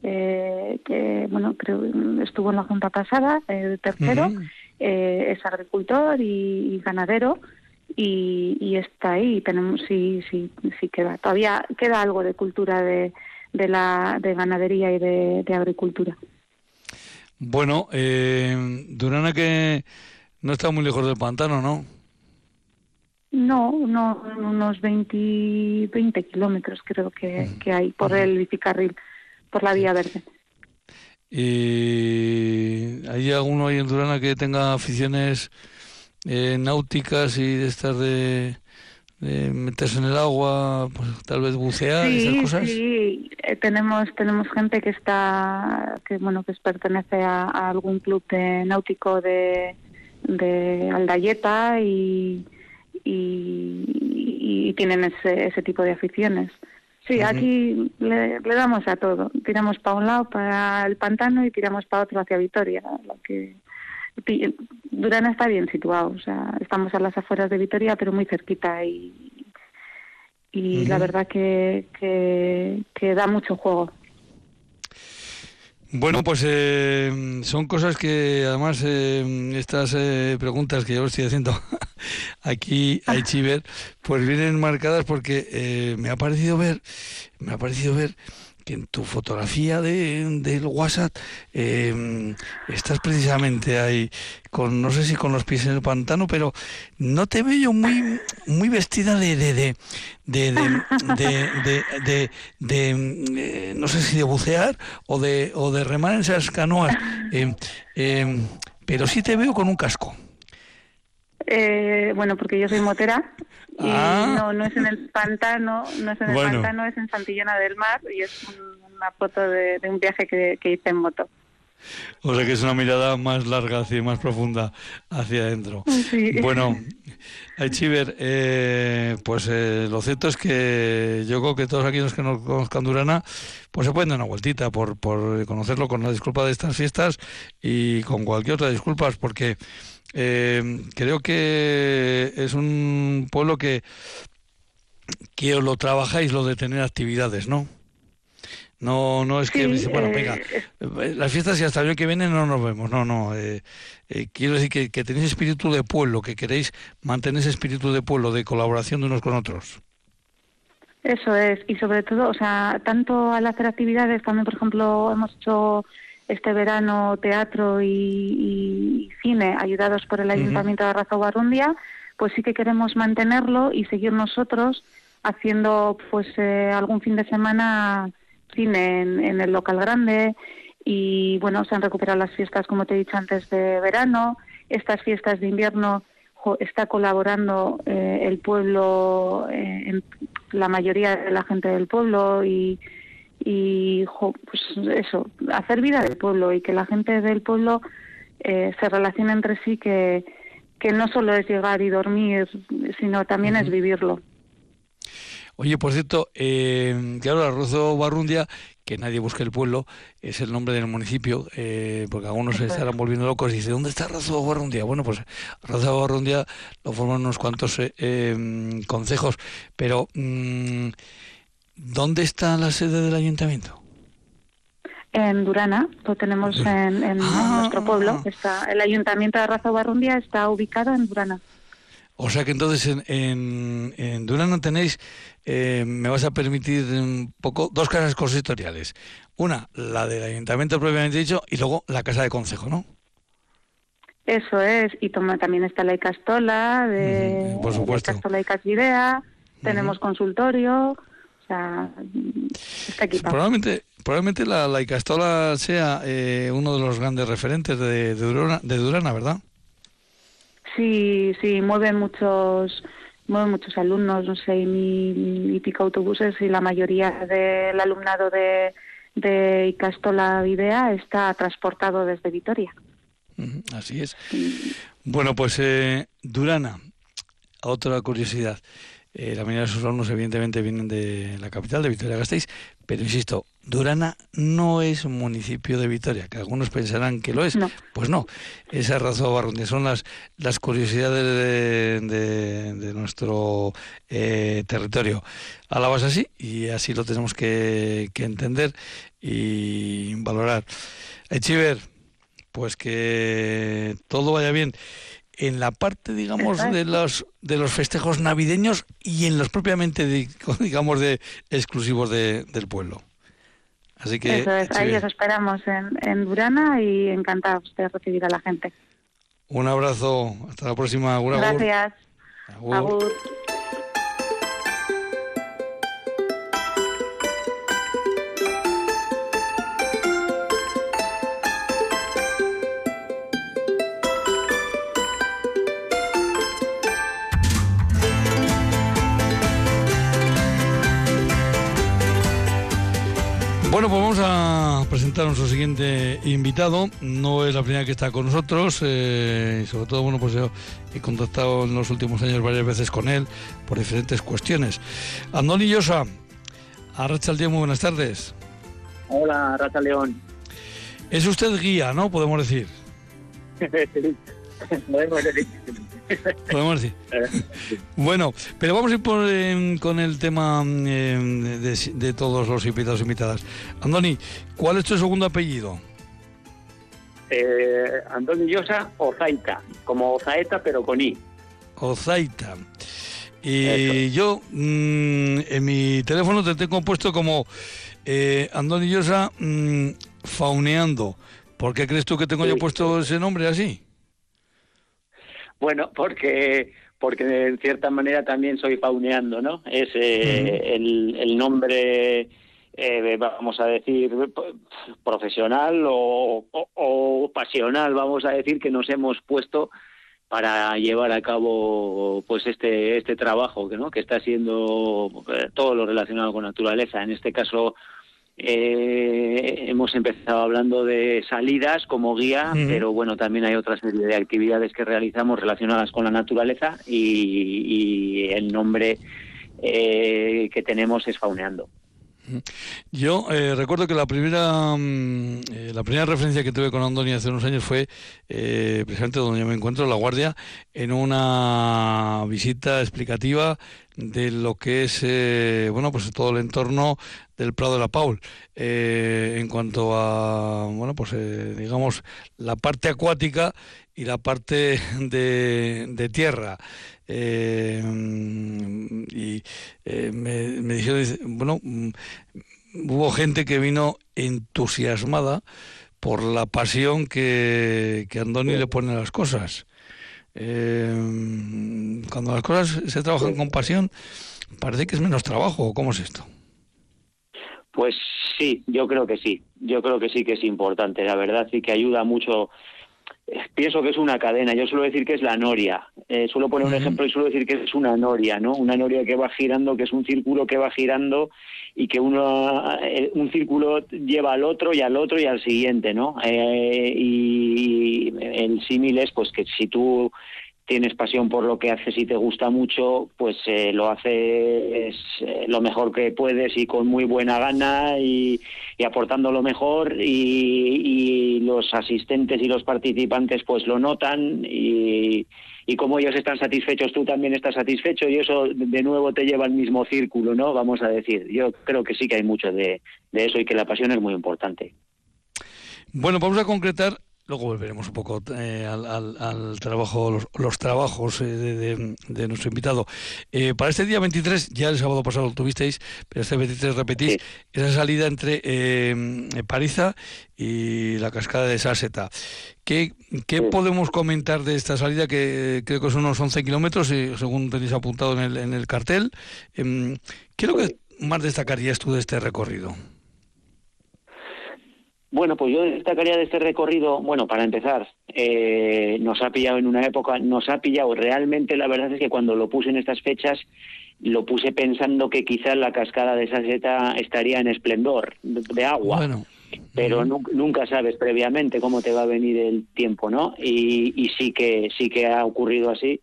que bueno creo estuvo en la junta pasada el tercero es agricultor y ganadero y, está ahí. Tenemos, sí, sí, sí queda. Todavía queda algo de cultura de, de la de ganadería y de, agricultura. Bueno, eh, Durana que no está muy lejos del pantano, ¿no? No, no, unos 20, 20 kilómetros creo que, que hay por el bicicarril, por la vía verde. ¿Y hay alguno ahí en Durana que tenga aficiones eh, náuticas y de estas de, de meterse en el agua, pues, tal vez bucear y esas cosas? Sí, eh, tenemos tenemos gente que está que bueno que pertenece a, a algún club de náutico de de Aldayeta y y, y tienen ese, ese tipo de aficiones. Sí, aquí le, le damos a todo. Tiramos para un lado, para el pantano, y tiramos para otro, hacia Vitoria. Lo que Durana está bien situado, o sea, estamos a las afueras de Vitoria, pero muy cerquita y, y la verdad que, que, que da mucho juego. Bueno, pues eh, son cosas que además eh, estas eh, preguntas que yo estoy haciendo <laughs> aquí a Chiver, pues vienen marcadas porque eh, me ha parecido ver, me ha parecido ver que en tu fotografía de, del WhatsApp eh, estás precisamente ahí con no sé si con los pies en el pantano, pero no te veo muy muy vestida de de de de de, de, eh, no sé si de bucear o de o de remar en esas canoas, eh, pero sí te veo con un casco. Eh, bueno, porque yo soy motera y Ah. no, no es en el pantano, no es en el Bueno. pantano, es en Santillana del Mar y es un- una foto de, de un viaje que, que hice en moto. O sea que es una mirada más larga, hacia, más profunda hacia adentro. Sí. Bueno, <laughs> Aichiver, eh, pues eh, lo cierto es que yo creo que todos aquellos que no conozcan Durana, pues se pueden dar una vueltita por, por conocerlo con la disculpa de estas fiestas y con cualquier otra disculpa, porque eh, creo que es un pueblo que, que os lo trabajáis, lo de tener actividades, ¿no? No, no es que Sí, me dice, bueno, eh, venga, eh, las fiestas y hasta el año que viene no nos vemos, no, no. eh, eh, quiero decir que, que tenéis espíritu de pueblo, que queréis mantener ese espíritu de pueblo, de colaboración de unos con otros. Eso es, y sobre todo, o sea, tanto al hacer actividades, también, por ejemplo, hemos hecho este verano teatro y, y cine ayudados por el. Ayuntamiento de Arrazobarrundia, pues sí que queremos mantenerlo y seguir nosotros haciendo pues eh, algún fin de semana cine en, en el local grande y bueno, se han recuperado las fiestas, como te he dicho antes, de verano, estas fiestas de invierno jo, está colaborando eh, el pueblo, eh, en- la mayoría de la gente del pueblo y, y jo, pues eso, hacer vida del pueblo y que la gente del pueblo eh, se relacione entre sí, que, que no solo es llegar y dormir, sino también es vivirlo. Oye, por cierto, eh, claro, Arrozo Barrundia, que nadie busque el pueblo, es el nombre del municipio, eh, porque algunos se estarán volviendo locos y dicen, ¿dónde está Arrozo Barrundia? Bueno, pues Arrozo Barrundia lo forman unos cuantos eh, eh, concejos, pero mm, ¿dónde está la sede del ayuntamiento? En Durana, lo tenemos en, en nuestro pueblo. Está, el ayuntamiento de Arrazobarrundia está ubicado en Durana. O sea que entonces en, en, en Durano tenéis, eh, me vas a permitir un poco, dos casas consistoriales. Una, la del ayuntamiento propiamente dicho, y luego la casa de consejo, ¿no? Eso es, y toma, también está la Icastola, de, por supuesto. la Icastola y Casvidea, tenemos consultorio, o sea, está equipado. Probablemente, probablemente la, la Icastola sea eh, uno de los grandes referentes de, de, Durana, de Durana, ¿verdad? Sí, sí, mueven muchos, mueven muchos alumnos, no sé, mil y pico autobuses y la mayoría del alumnado de, de Icastola Videa está transportado desde Vitoria. Así es. Bueno, pues eh, Durana, otra curiosidad. Eh, la mayoría de sus alumnos evidentemente vienen de la capital, de Vitoria-Gasteiz, pero insisto, Durana no es un municipio de Vitoria, que algunos pensarán que lo es. Pues no, esa razón son las, las curiosidades de, de- de nuestro eh, territorio. Alabas así y así lo tenemos que, que entender y valorar. Echiver, pues que todo vaya bien en la parte digamos de los de los festejos navideños y en los propiamente di- <laughs> digamos de exclusivos de- del pueblo así que Eso es, ahí os esperamos en, en Durana y encantados de recibir a la gente. un abrazo hasta la próxima Agur. Gracias. Agur. Nuestro siguiente invitado. No es la primera que está con nosotros. eh, y sobre todo, bueno, pues yo he contactado en los últimos años varias veces con él por diferentes cuestiones. Andoni Llosa, Arracha día, muy buenas tardes. Hola, Racha León. Es usted guía, ¿no? Podemos decir. <laughs> Podemos decir. Podemos decir. Bueno, pero vamos a ir por, eh, con el tema eh, de, de todos los invitados e invitadas. Andoni, ¿cuál es tu segundo apellido? Eh, Antonio Llosa Ozaita, como Ozaeta pero con I. Ozaita. Y yo mm, en mi teléfono te tengo puesto como eh, Andoni Llosa mm, fauneando. ¿Por qué crees tú que tengo yo puesto ese nombre así? Bueno, porque porque en cierta manera también soy fauneando, ¿no? Es eh, el, el nombre, eh, vamos a decir, profesional o, o- o pasional, vamos a decir, que nos hemos puesto para llevar a cabo pues este este trabajo que no que está siendo eh, todo lo relacionado con naturaleza. En este caso eh, hemos empezado hablando de salidas como guía, pero bueno, también hay otra serie de actividades que realizamos relacionadas con la naturaleza y, y el nombre eh, que tenemos es Fauneando. Yo eh, recuerdo que la primera mm, eh, la primera referencia que tuve con Andoni hace unos años fue eh, precisamente donde yo me encuentro, en La Guardia, en una visita explicativa de lo que es eh, bueno pues todo el entorno del Prado de la Paul. Eh, en cuanto a bueno pues eh, digamos la parte acuática y la parte <laughs> de, de tierra Eh, y eh, me, me dijeron bueno mm, hubo gente que vino entusiasmada por la pasión que, que Andoni le pone a las cosas. Eh, cuando las cosas se trabajan con pasión, parece que es menos trabajo. ¿o ¿Cómo es esto? Pues sí, yo creo que sí, yo creo que sí que es importante, la verdad sí que ayuda mucho. Eh, Pienso que es una cadena, yo suelo decir que es la noria, Eh, suelo poner un ejemplo y suelo decir que es una noria, ¿no? Una noria que va girando, que es un círculo que va girando y que uno, eh, un círculo lleva al otro y al otro y al siguiente, ¿no? Eh, y el símil es pues que si tú tienes pasión por lo que haces y te gusta mucho, pues eh, lo haces eh, lo mejor que puedes y con muy buena gana y, aportando lo mejor y, los asistentes y los participantes pues lo notan y, como ellos están satisfechos tú también estás satisfecho y eso de nuevo te lleva al mismo círculo, ¿no? Vamos a decir, yo creo que sí que hay mucho de eso y que la pasión es muy importante. Bueno, vamos a concretar, luego volveremos un poco eh, al, al- al trabajo, los, los trabajos eh, de, de- de nuestro invitado. Eh, para este día 23, ya el sábado pasado lo tuvisteis, pero este 23 repetís esa salida entre eh, Pariza y la cascada de Sáseta. ¿Qué, qué podemos comentar de esta salida? Que creo que son unos 11 kilómetros, y según tenéis apuntado en el, en el cartel. Em, ¿Qué es lo que más destacarías tú de este recorrido? Bueno, pues yo destacaría de este recorrido, bueno, para empezar, eh, nos ha pillado en una época, nos ha pillado realmente, la verdad es que cuando lo puse en estas fechas, lo puse pensando que quizás la cascada de Saseta estaría en esplendor de, de agua. Bueno. Pero nu- nunca sabes previamente cómo te va a venir el tiempo, ¿no? Y, y sí que sí que ha ocurrido así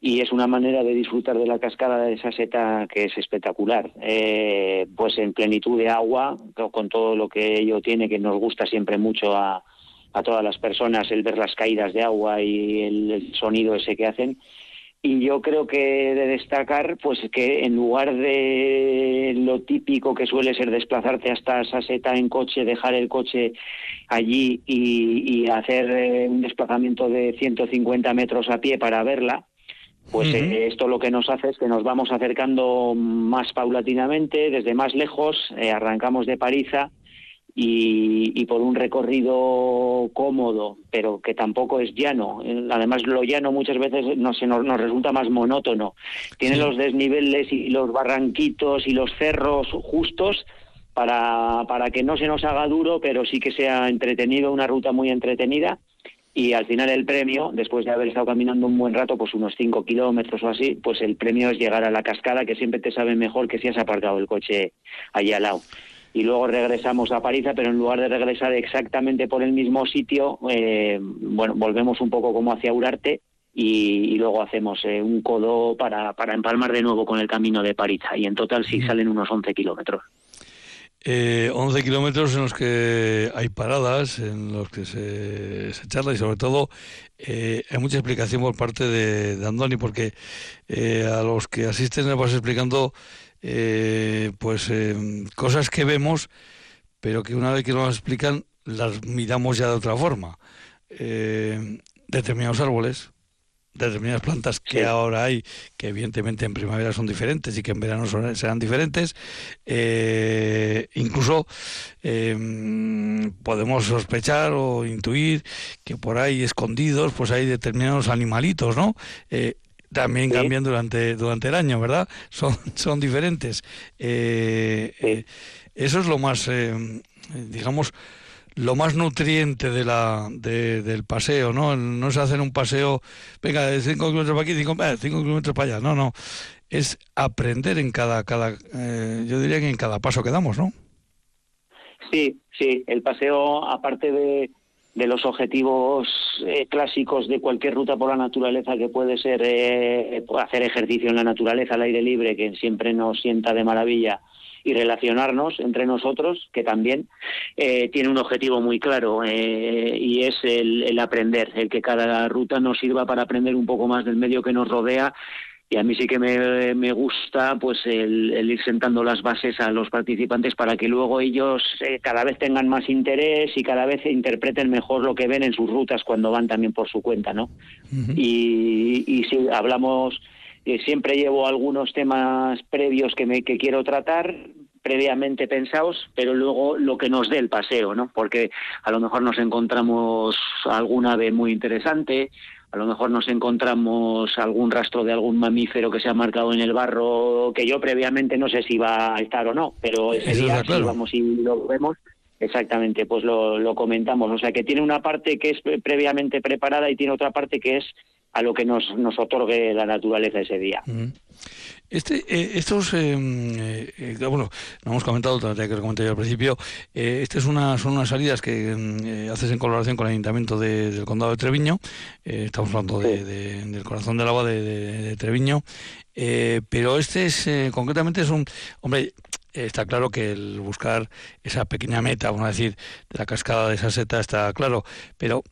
y es una manera de disfrutar de la cascada de esa seta que es espectacular. Eh, pues en plenitud de agua, co- con todo lo que ello tiene, que nos gusta siempre mucho a, a todas las personas, el ver las caídas de agua y el, sonido ese que hacen. Y yo creo que de destacar, pues que en lugar de lo típico que suele ser desplazarte hasta esa seta en coche, dejar el coche allí y, y hacer eh, un desplazamiento de 150 metros a pie para verla, pues eh, esto lo que nos hace es que nos vamos acercando más paulatinamente, desde más lejos, eh, arrancamos de Pariza y, por un recorrido cómodo, pero que tampoco es llano. Además, lo llano muchas veces no se nos, resulta más monótono. Tiene los desniveles y los barranquitos y los cerros justos para, para que no se nos haga duro, pero sí que sea entretenido, una ruta muy entretenida. Y al final el premio, después de haber estado caminando un buen rato, pues unos 5 kilómetros o así, pues el premio es llegar a la cascada, que siempre te sabe mejor que si has aparcado el coche allí al lado y luego regresamos a París, pero en lugar de regresar exactamente por el mismo sitio, eh, bueno, volvemos un poco como hacia Urarte y, luego hacemos eh, un codo para, para empalmar de nuevo con el camino de París. Y en total sí salen unos 11 kilómetros. Eh, 11 kilómetros en los que hay paradas, en los que se, charla y sobre todo eh, hay mucha explicación por parte de, de Andoni porque a los que asisten les vas explicando eh, pues eh, cosas que vemos, pero que una vez que nos explican, las miramos ya de otra forma. Eh, determinados árboles, determinadas plantas que ahora hay, que evidentemente en primavera son diferentes y que en verano serán diferentes. incluso podemos sospechar o intuir que por ahí escondidos pues hay determinados animalitos, ¿no? también cambian durante, durante el año, ¿verdad? Son, <laughs> son diferentes. Eh, eh, eso es lo más, eh, digamos, lo más nutriente de la, del paseo, ¿no? No se hacer un paseo, venga, de 5 kilómetros para aquí, 5 kilómetros para allá. No, no. Es aprender en cada, cada yo diría que en cada paso que damos, ¿no? Sí, sí. El paseo, aparte de de los objetivos eh, clásicos de cualquier ruta por la naturaleza, que puede ser eh, hacer ejercicio en la naturaleza, al aire libre, que siempre nos sienta de maravilla, y relacionarnos entre nosotros, que también eh, tiene un objetivo muy claro y es el, el aprender, el que cada ruta nos sirva para aprender un poco más del medio que nos rodea y a mí sí que me, gusta pues el, ir sentando las bases a los participantes para que luego ellos eh, cada vez tengan más interés y cada vez interpreten mejor lo que ven en sus rutas cuando van también por su cuenta, ¿no? y, y si hablamos, eh, siempre llevo algunos temas previos que, me, que quiero tratar, previamente pensados, pero luego lo que nos dé el paseo, ¿no? Porque a lo mejor nos encontramos alguna ave muy interesante, a lo mejor nos encontramos algún rastro de algún mamífero que se ha marcado en el barro, que yo previamente no sé si va a estar o no, pero ese día si vamos y lo vemos, exactamente, pues lo, lo comentamos. O sea que tiene una parte que es previamente preparada y tiene otra parte que es a lo que nos, nos otorgue la naturaleza ese día. Este, eh, estos, em, eh, eh, bueno, no hemos comentado, todavía que lo comenté yo al principio, eh, estas una, son unas salidas que em, haces en colaboración con el Ayuntamiento del Condado de Treviño, estamos hablando de, del corazón del agua de, Treviño, pero este es, concretamente es un, hombre, está claro que el buscar esa pequeña meta, vamos a decir, de la cascada de esa seta está claro, pero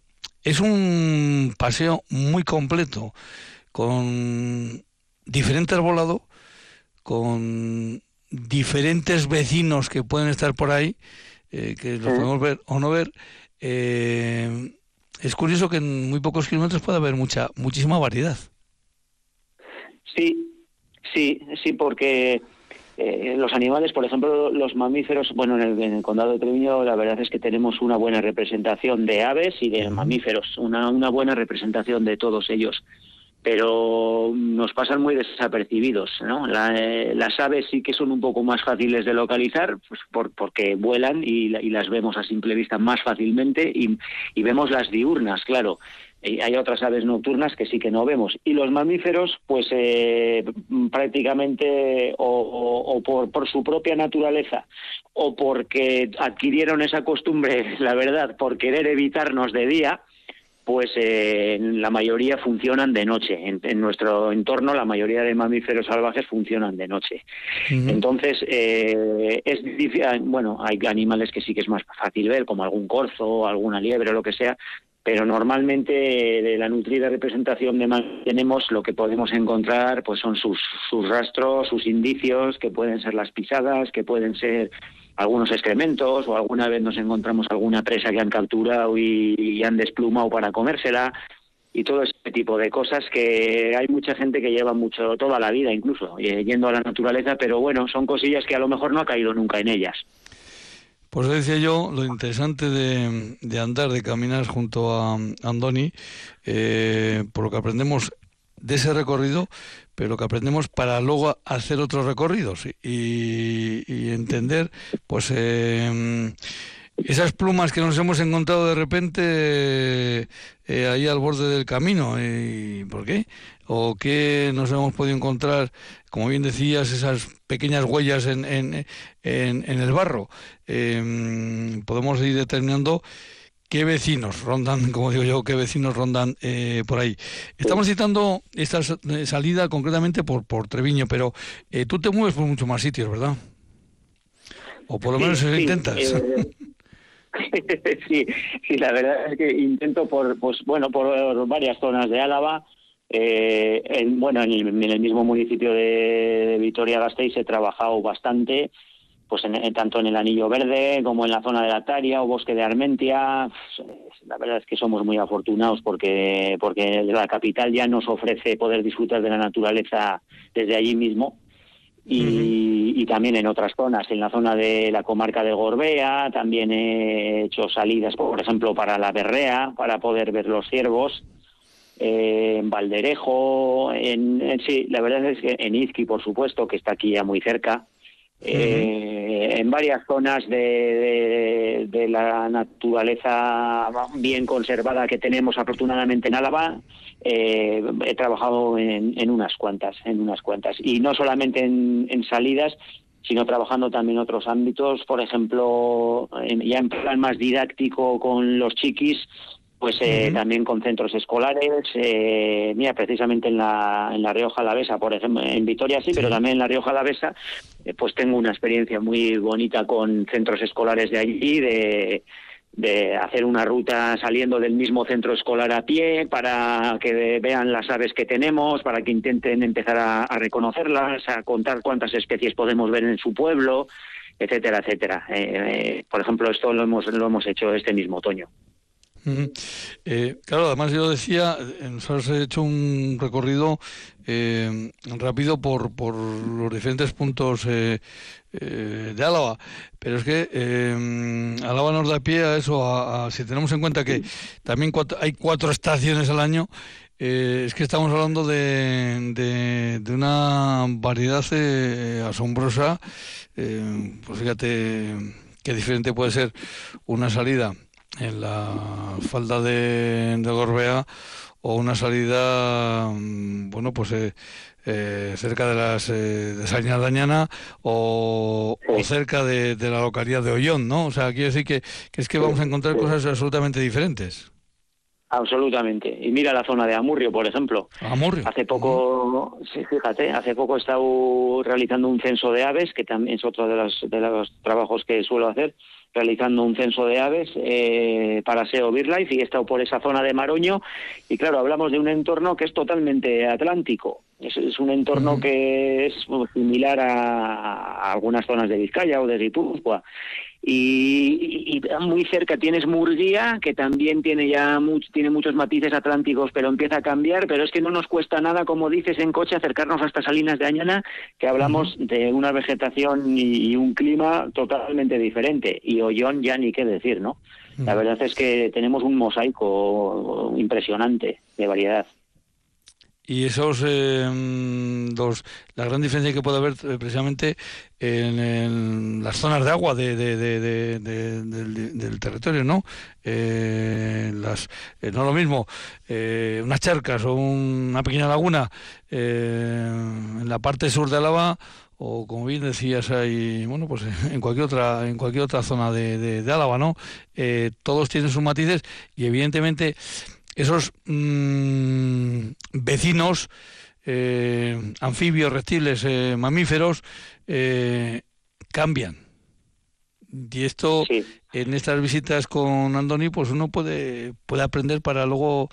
es un paseo muy completo, con diferente arbolado, con diferentes vecinos que pueden estar por ahí, eh, que los podemos ver o no ver. Eh, es curioso que en muy pocos kilómetros puede haber mucha, muchísima variedad. Sí, sí, sí, porque eh, los animales, por ejemplo, los mamíferos, bueno, en el, condado de Treviño la verdad es que tenemos una buena representación de aves y de mamíferos, una, una buena representación de todos ellos pero nos pasan muy desapercibidos. ¿no? Eh, las aves sí que son un poco más fáciles de localizar, pues porque vuelan y, las vemos a simple vista más fácilmente y, vemos las diurnas, claro. Hay otras aves nocturnas que sí que no vemos. Y los mamíferos, pues eh, prácticamente o, por, por, su propia naturaleza o porque adquirieron esa costumbre, <laughs> la verdad, por querer evitarnos de día, pues eh, la mayoría funcionan de noche. En, nuestro entorno la mayoría de mamíferos salvajes funcionan de noche. Entonces, eh, es difícil, bueno, hay animales que sí que es más fácil ver, como algún corzo, alguna liebre o lo que sea, pero normalmente de la nutrida representación de tenemos lo que podemos encontrar pues son sus, sus rastros, sus indicios, que pueden ser las pisadas, que pueden ser algunos excrementos o alguna vez nos encontramos alguna presa que han capturado y, han desplumado para comérsela y todo ese tipo de cosas que hay mucha gente que lleva mucho toda la vida incluso yendo a la naturaleza pero bueno son cosillas que a lo mejor no ha caído nunca en ellas Pues decía yo, lo interesante de, de andar, de caminar junto a Andoni, eh, por lo que aprendemos de ese recorrido, pero lo que aprendemos para luego hacer otros recorridos y, entender, pues, eh, esas plumas que nos hemos encontrado de repente eh, ahí al borde del camino. ¿Y ¿Por qué? ¿O qué nos hemos podido encontrar, como bien decías, esas pequeñas huellas en, en, en, el barro? Eh, podemos ir determinando qué vecinos rondan, <laughs> como digo yo, qué vecinos rondan eh, por ahí. Estamos citando esta salida concretamente por, por Treviño, pero eh, tú te mueves por muchos más sitios, ¿verdad? O por lo menos sí, intentas. Eh, sí, <laughs> <laughs> sí, la verdad es que intento por, pues bueno, por varias zonas de Álava. Eh, en, bueno, en el, en el, mismo municipio de Vitoria-Gasteiz he trabajado bastante, pues en, tanto en el Anillo Verde como en la zona de la Taria o Bosque de Armentia. La verdad es que somos muy afortunados porque, porque la capital ya nos ofrece poder disfrutar de la naturaleza desde allí mismo. Y, y, también en otras zonas, en la zona de la comarca de Gorbea, también he hecho salidas, por ejemplo, para la Berrea, para poder ver los ciervos, eh, en Valderejo, en, sí, la verdad es que en Izqui, por supuesto, que está aquí ya muy cerca, eh, en varias zonas de, de, de, la naturaleza bien conservada que tenemos afortunadamente en Álava eh, he trabajado en, en, unas cuantas en unas cuantas. Y no solamente en, en salidas sino trabajando también en otros ámbitos. Por ejemplo en, ya en plan más didáctico con los chiquis pues eh, uh -huh. también con centros escolares, eh, mira, precisamente en la, en la Rioja Alavesa, por ejemplo, en Vitoria sí, sí. pero también en la Rioja Alavesa, eh, pues tengo una experiencia muy bonita con centros escolares de allí, de, de hacer una ruta saliendo del mismo centro escolar a pie para que vean las aves que tenemos, para que intenten empezar a, a reconocerlas, a contar cuántas especies podemos ver en su pueblo, etcétera, etcétera. Eh, por ejemplo, esto lo hemos, lo hemos hecho este mismo otoño. Eh, claro, además yo decía, nos has hecho un recorrido eh, rápido por, por los diferentes puntos eh, eh de Álava, pero es que eh, Álava nos da pie a eso, a, si tenemos en cuenta que también cuatro, hay cuatro estaciones al año, eh, es que estamos hablando de, de, de una variedad eh, asombrosa. Eh, pues fíjate qué diferente puede ser una salida en la falda de, de Gorbea o una salida, mm, bueno, pues eh, eh, cerca de las eh, de Sañadañana o, o cerca de, de, la localidad de Ollón, ¿no? O sea, quiero decir que, que es que vamos a encontrar cosas absolutamente diferentes. Absolutamente. Y mira la zona de Amurrio, por ejemplo. Amurrio. Hace poco, sí, fíjate, hace poco he estado realizando un censo de aves, que también es otro de los, de los trabajos que suelo hacer, realizando un censo de aves eh, para SEO BirdLife y he estado por esa zona de Maroño y claro, hablamos de un entorno que es totalmente atlántico. Es, es un entorno uh -huh. que es similar a, a, algunas zonas de Vizcaya o de Guipúzcoa. Y, y, y, muy cerca tienes Murguía, que también tiene ya much, tiene muchos matices atlánticos, pero empieza a cambiar, pero es que no nos cuesta nada, como dices, en coche acercarnos hasta Salinas de Añana, que hablamos de una vegetación y, y, un clima totalmente diferente. Y Ollón ya ni qué decir, ¿no? La verdad es que tenemos un mosaico impresionante de variedad. Y esos eh, dos, la gran diferencia que puede haber eh, precisamente en, en, las zonas de agua de, de, de, del, territorio, ¿no? Eh, eh, no lo mismo, eh, unas charcas o una pequeña laguna en la parte sur de Álava o como bien decías ahí, bueno, pues <laughs> en cualquier otra, en cualquier otra zona de Álava, ¿no? todos tienen sus matices y evidentemente esos mmm, vecinos eh, anfibios, reptiles, eh, mamíferos eh, cambian. Y esto sí. en estas visitas con Andoni, pues uno puede, puede aprender para luego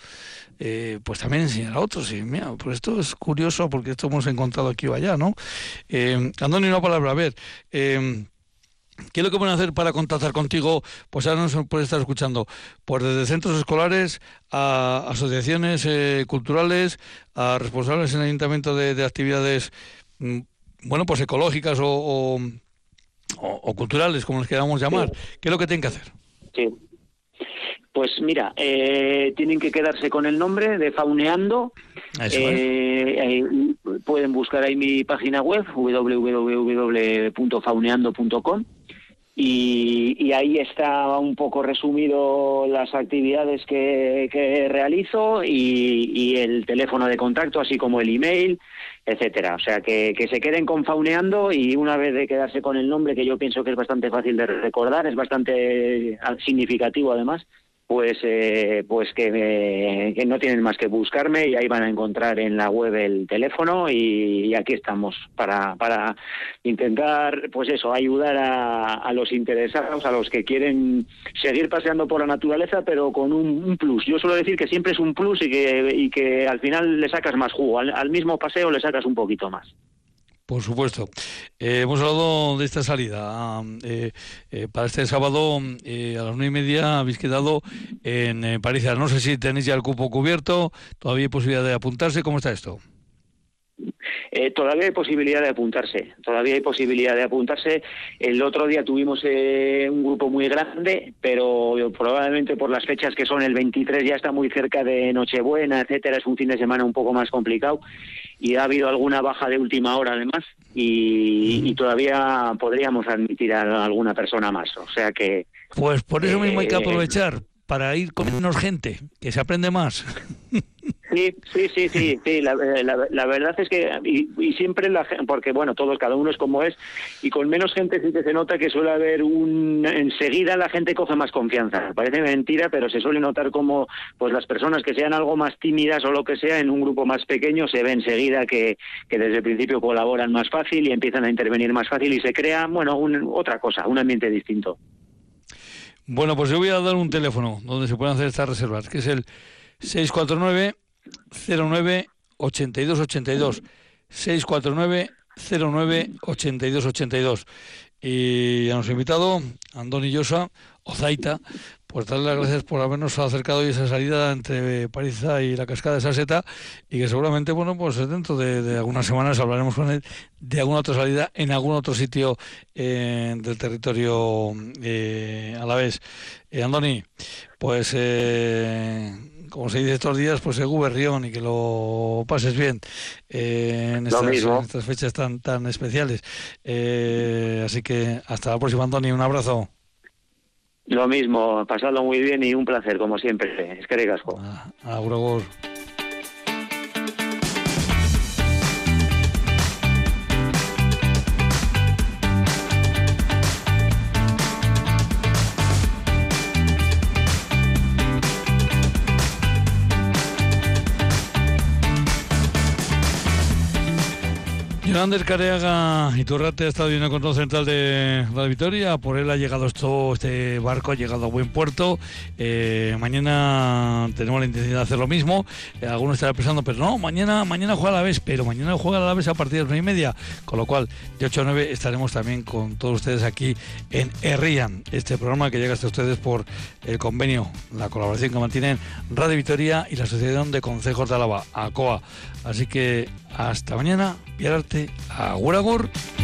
eh, pues también enseñar a otros. Y mira, pues esto es curioso porque esto hemos encontrado aquí o allá, ¿no? Eh, Andoni, una palabra, a ver. Eh, ¿Qué es lo que pueden hacer para contactar contigo? Pues ahora nos puede estar escuchando, pues desde centros escolares a asociaciones eh, culturales, a responsables en el ayuntamiento de, de actividades, mm, bueno, pues ecológicas o, o, o, culturales, como les queramos llamar. ¿Qué es lo que tienen que hacer? Sí. Pues mira, eh, tienen que quedarse con el nombre de Fauneando. Eh, pueden buscar ahí mi página web, www.fauneando.com. Y, ahí está un poco resumido las actividades que, realizo y, el teléfono de contacto, así como el email, etcétera. O sea, que, que se queden confauneando y una vez de quedarse con el nombre, que yo pienso que es bastante fácil de recordar, es bastante significativo además, pues eh, pues que, no tienen más que buscarme y ahí van a encontrar en la web el teléfono y, aquí estamos para, para intentar pues eso ayudar a, los interesados a los que quieren seguir paseando por la naturaleza pero con un, plus. Yo suelo decir que siempre es un plus y que, y que al final le sacas más jugo. Al mismo paseo le sacas un poquito más por supuesto. Eh, hemos hablado de esta salida. Eh, eh, para este sábado a las nueve y media habéis quedado en París. No sé si tenéis ya el cupo cubierto, todavía hay posibilidad de apuntarse. ¿Cómo está esto? Todavía hay posibilidad de apuntarse, todavía hay posibilidad de apuntarse. El otro día tuvimos un grupo muy grande, pero probablemente por las fechas que son el 23 ya está muy cerca de Nochebuena, etcétera, es un fin de semana un poco más complicado y ha habido alguna baja de última hora además y, todavía podríamos admitir a alguna persona más. O sea que... Pues por eso mismo hay que eh, aprovechar para ir con menos gente, que se aprende más. <laughs> Sí, sí, sí, sí, <laughs> sí. La, verdad es que y, siempre la porque bueno, todos cada uno es como es y con menos gente sí que se nota que suele haber un enseguida la gente coge más confianza. Parece mentira, pero se suele notar como pues las personas que sean algo más tímidas o lo que sea en un grupo más pequeño se ve enseguida que, que desde el principio colaboran más fácil y empiezan a intervenir más fácil y se crea bueno otra cosa, un ambiente distinto. Bueno, pues yo voy a dar un teléfono donde se pueden hacer estas reservas, que es el 649 09 82 82 649 09 82 82 y a nuestro invitado Andoni Llosa Ozaita pues darle las gracias por habernos acercado hoy esa salida entre París y la cascada de Saseta y que seguramente, bueno, pues dentro de, algunas semanas hablaremos con él de alguna otra salida en algún otro sitio eh, del territorio a la vez. Eh, Andoni, pues eh, como se dice estos días, pues según Berrión y que lo pases bien en, estas, fechas tan, tan especiales. así que hasta la próxima, Andoni, un abrazo. Lo mismo, pasado muy bien y un placer, como siempre. Es que recasco. Ah, Ander Careaga Iturrate ha estado en el control central de la Victoria. Por él ha llegado esto, este barco ha llegado a buen puerto. Eh, mañana tenemos la intención de hacer lo mismo. Eh, algunos estarán pensando, pero no, mañana, mañana juega la vez, pero mañana juega la vez a partir de las nueve y media. Con lo cual, de 8 a 9 estaremos también con todos ustedes aquí en Herrian, este programa que llega hasta ustedes por el convenio, la colaboración que mantienen Radio Victoria y la Asociación de Consejos de Álava, ACOA. Así que hasta mañana, Piararte, agur agur.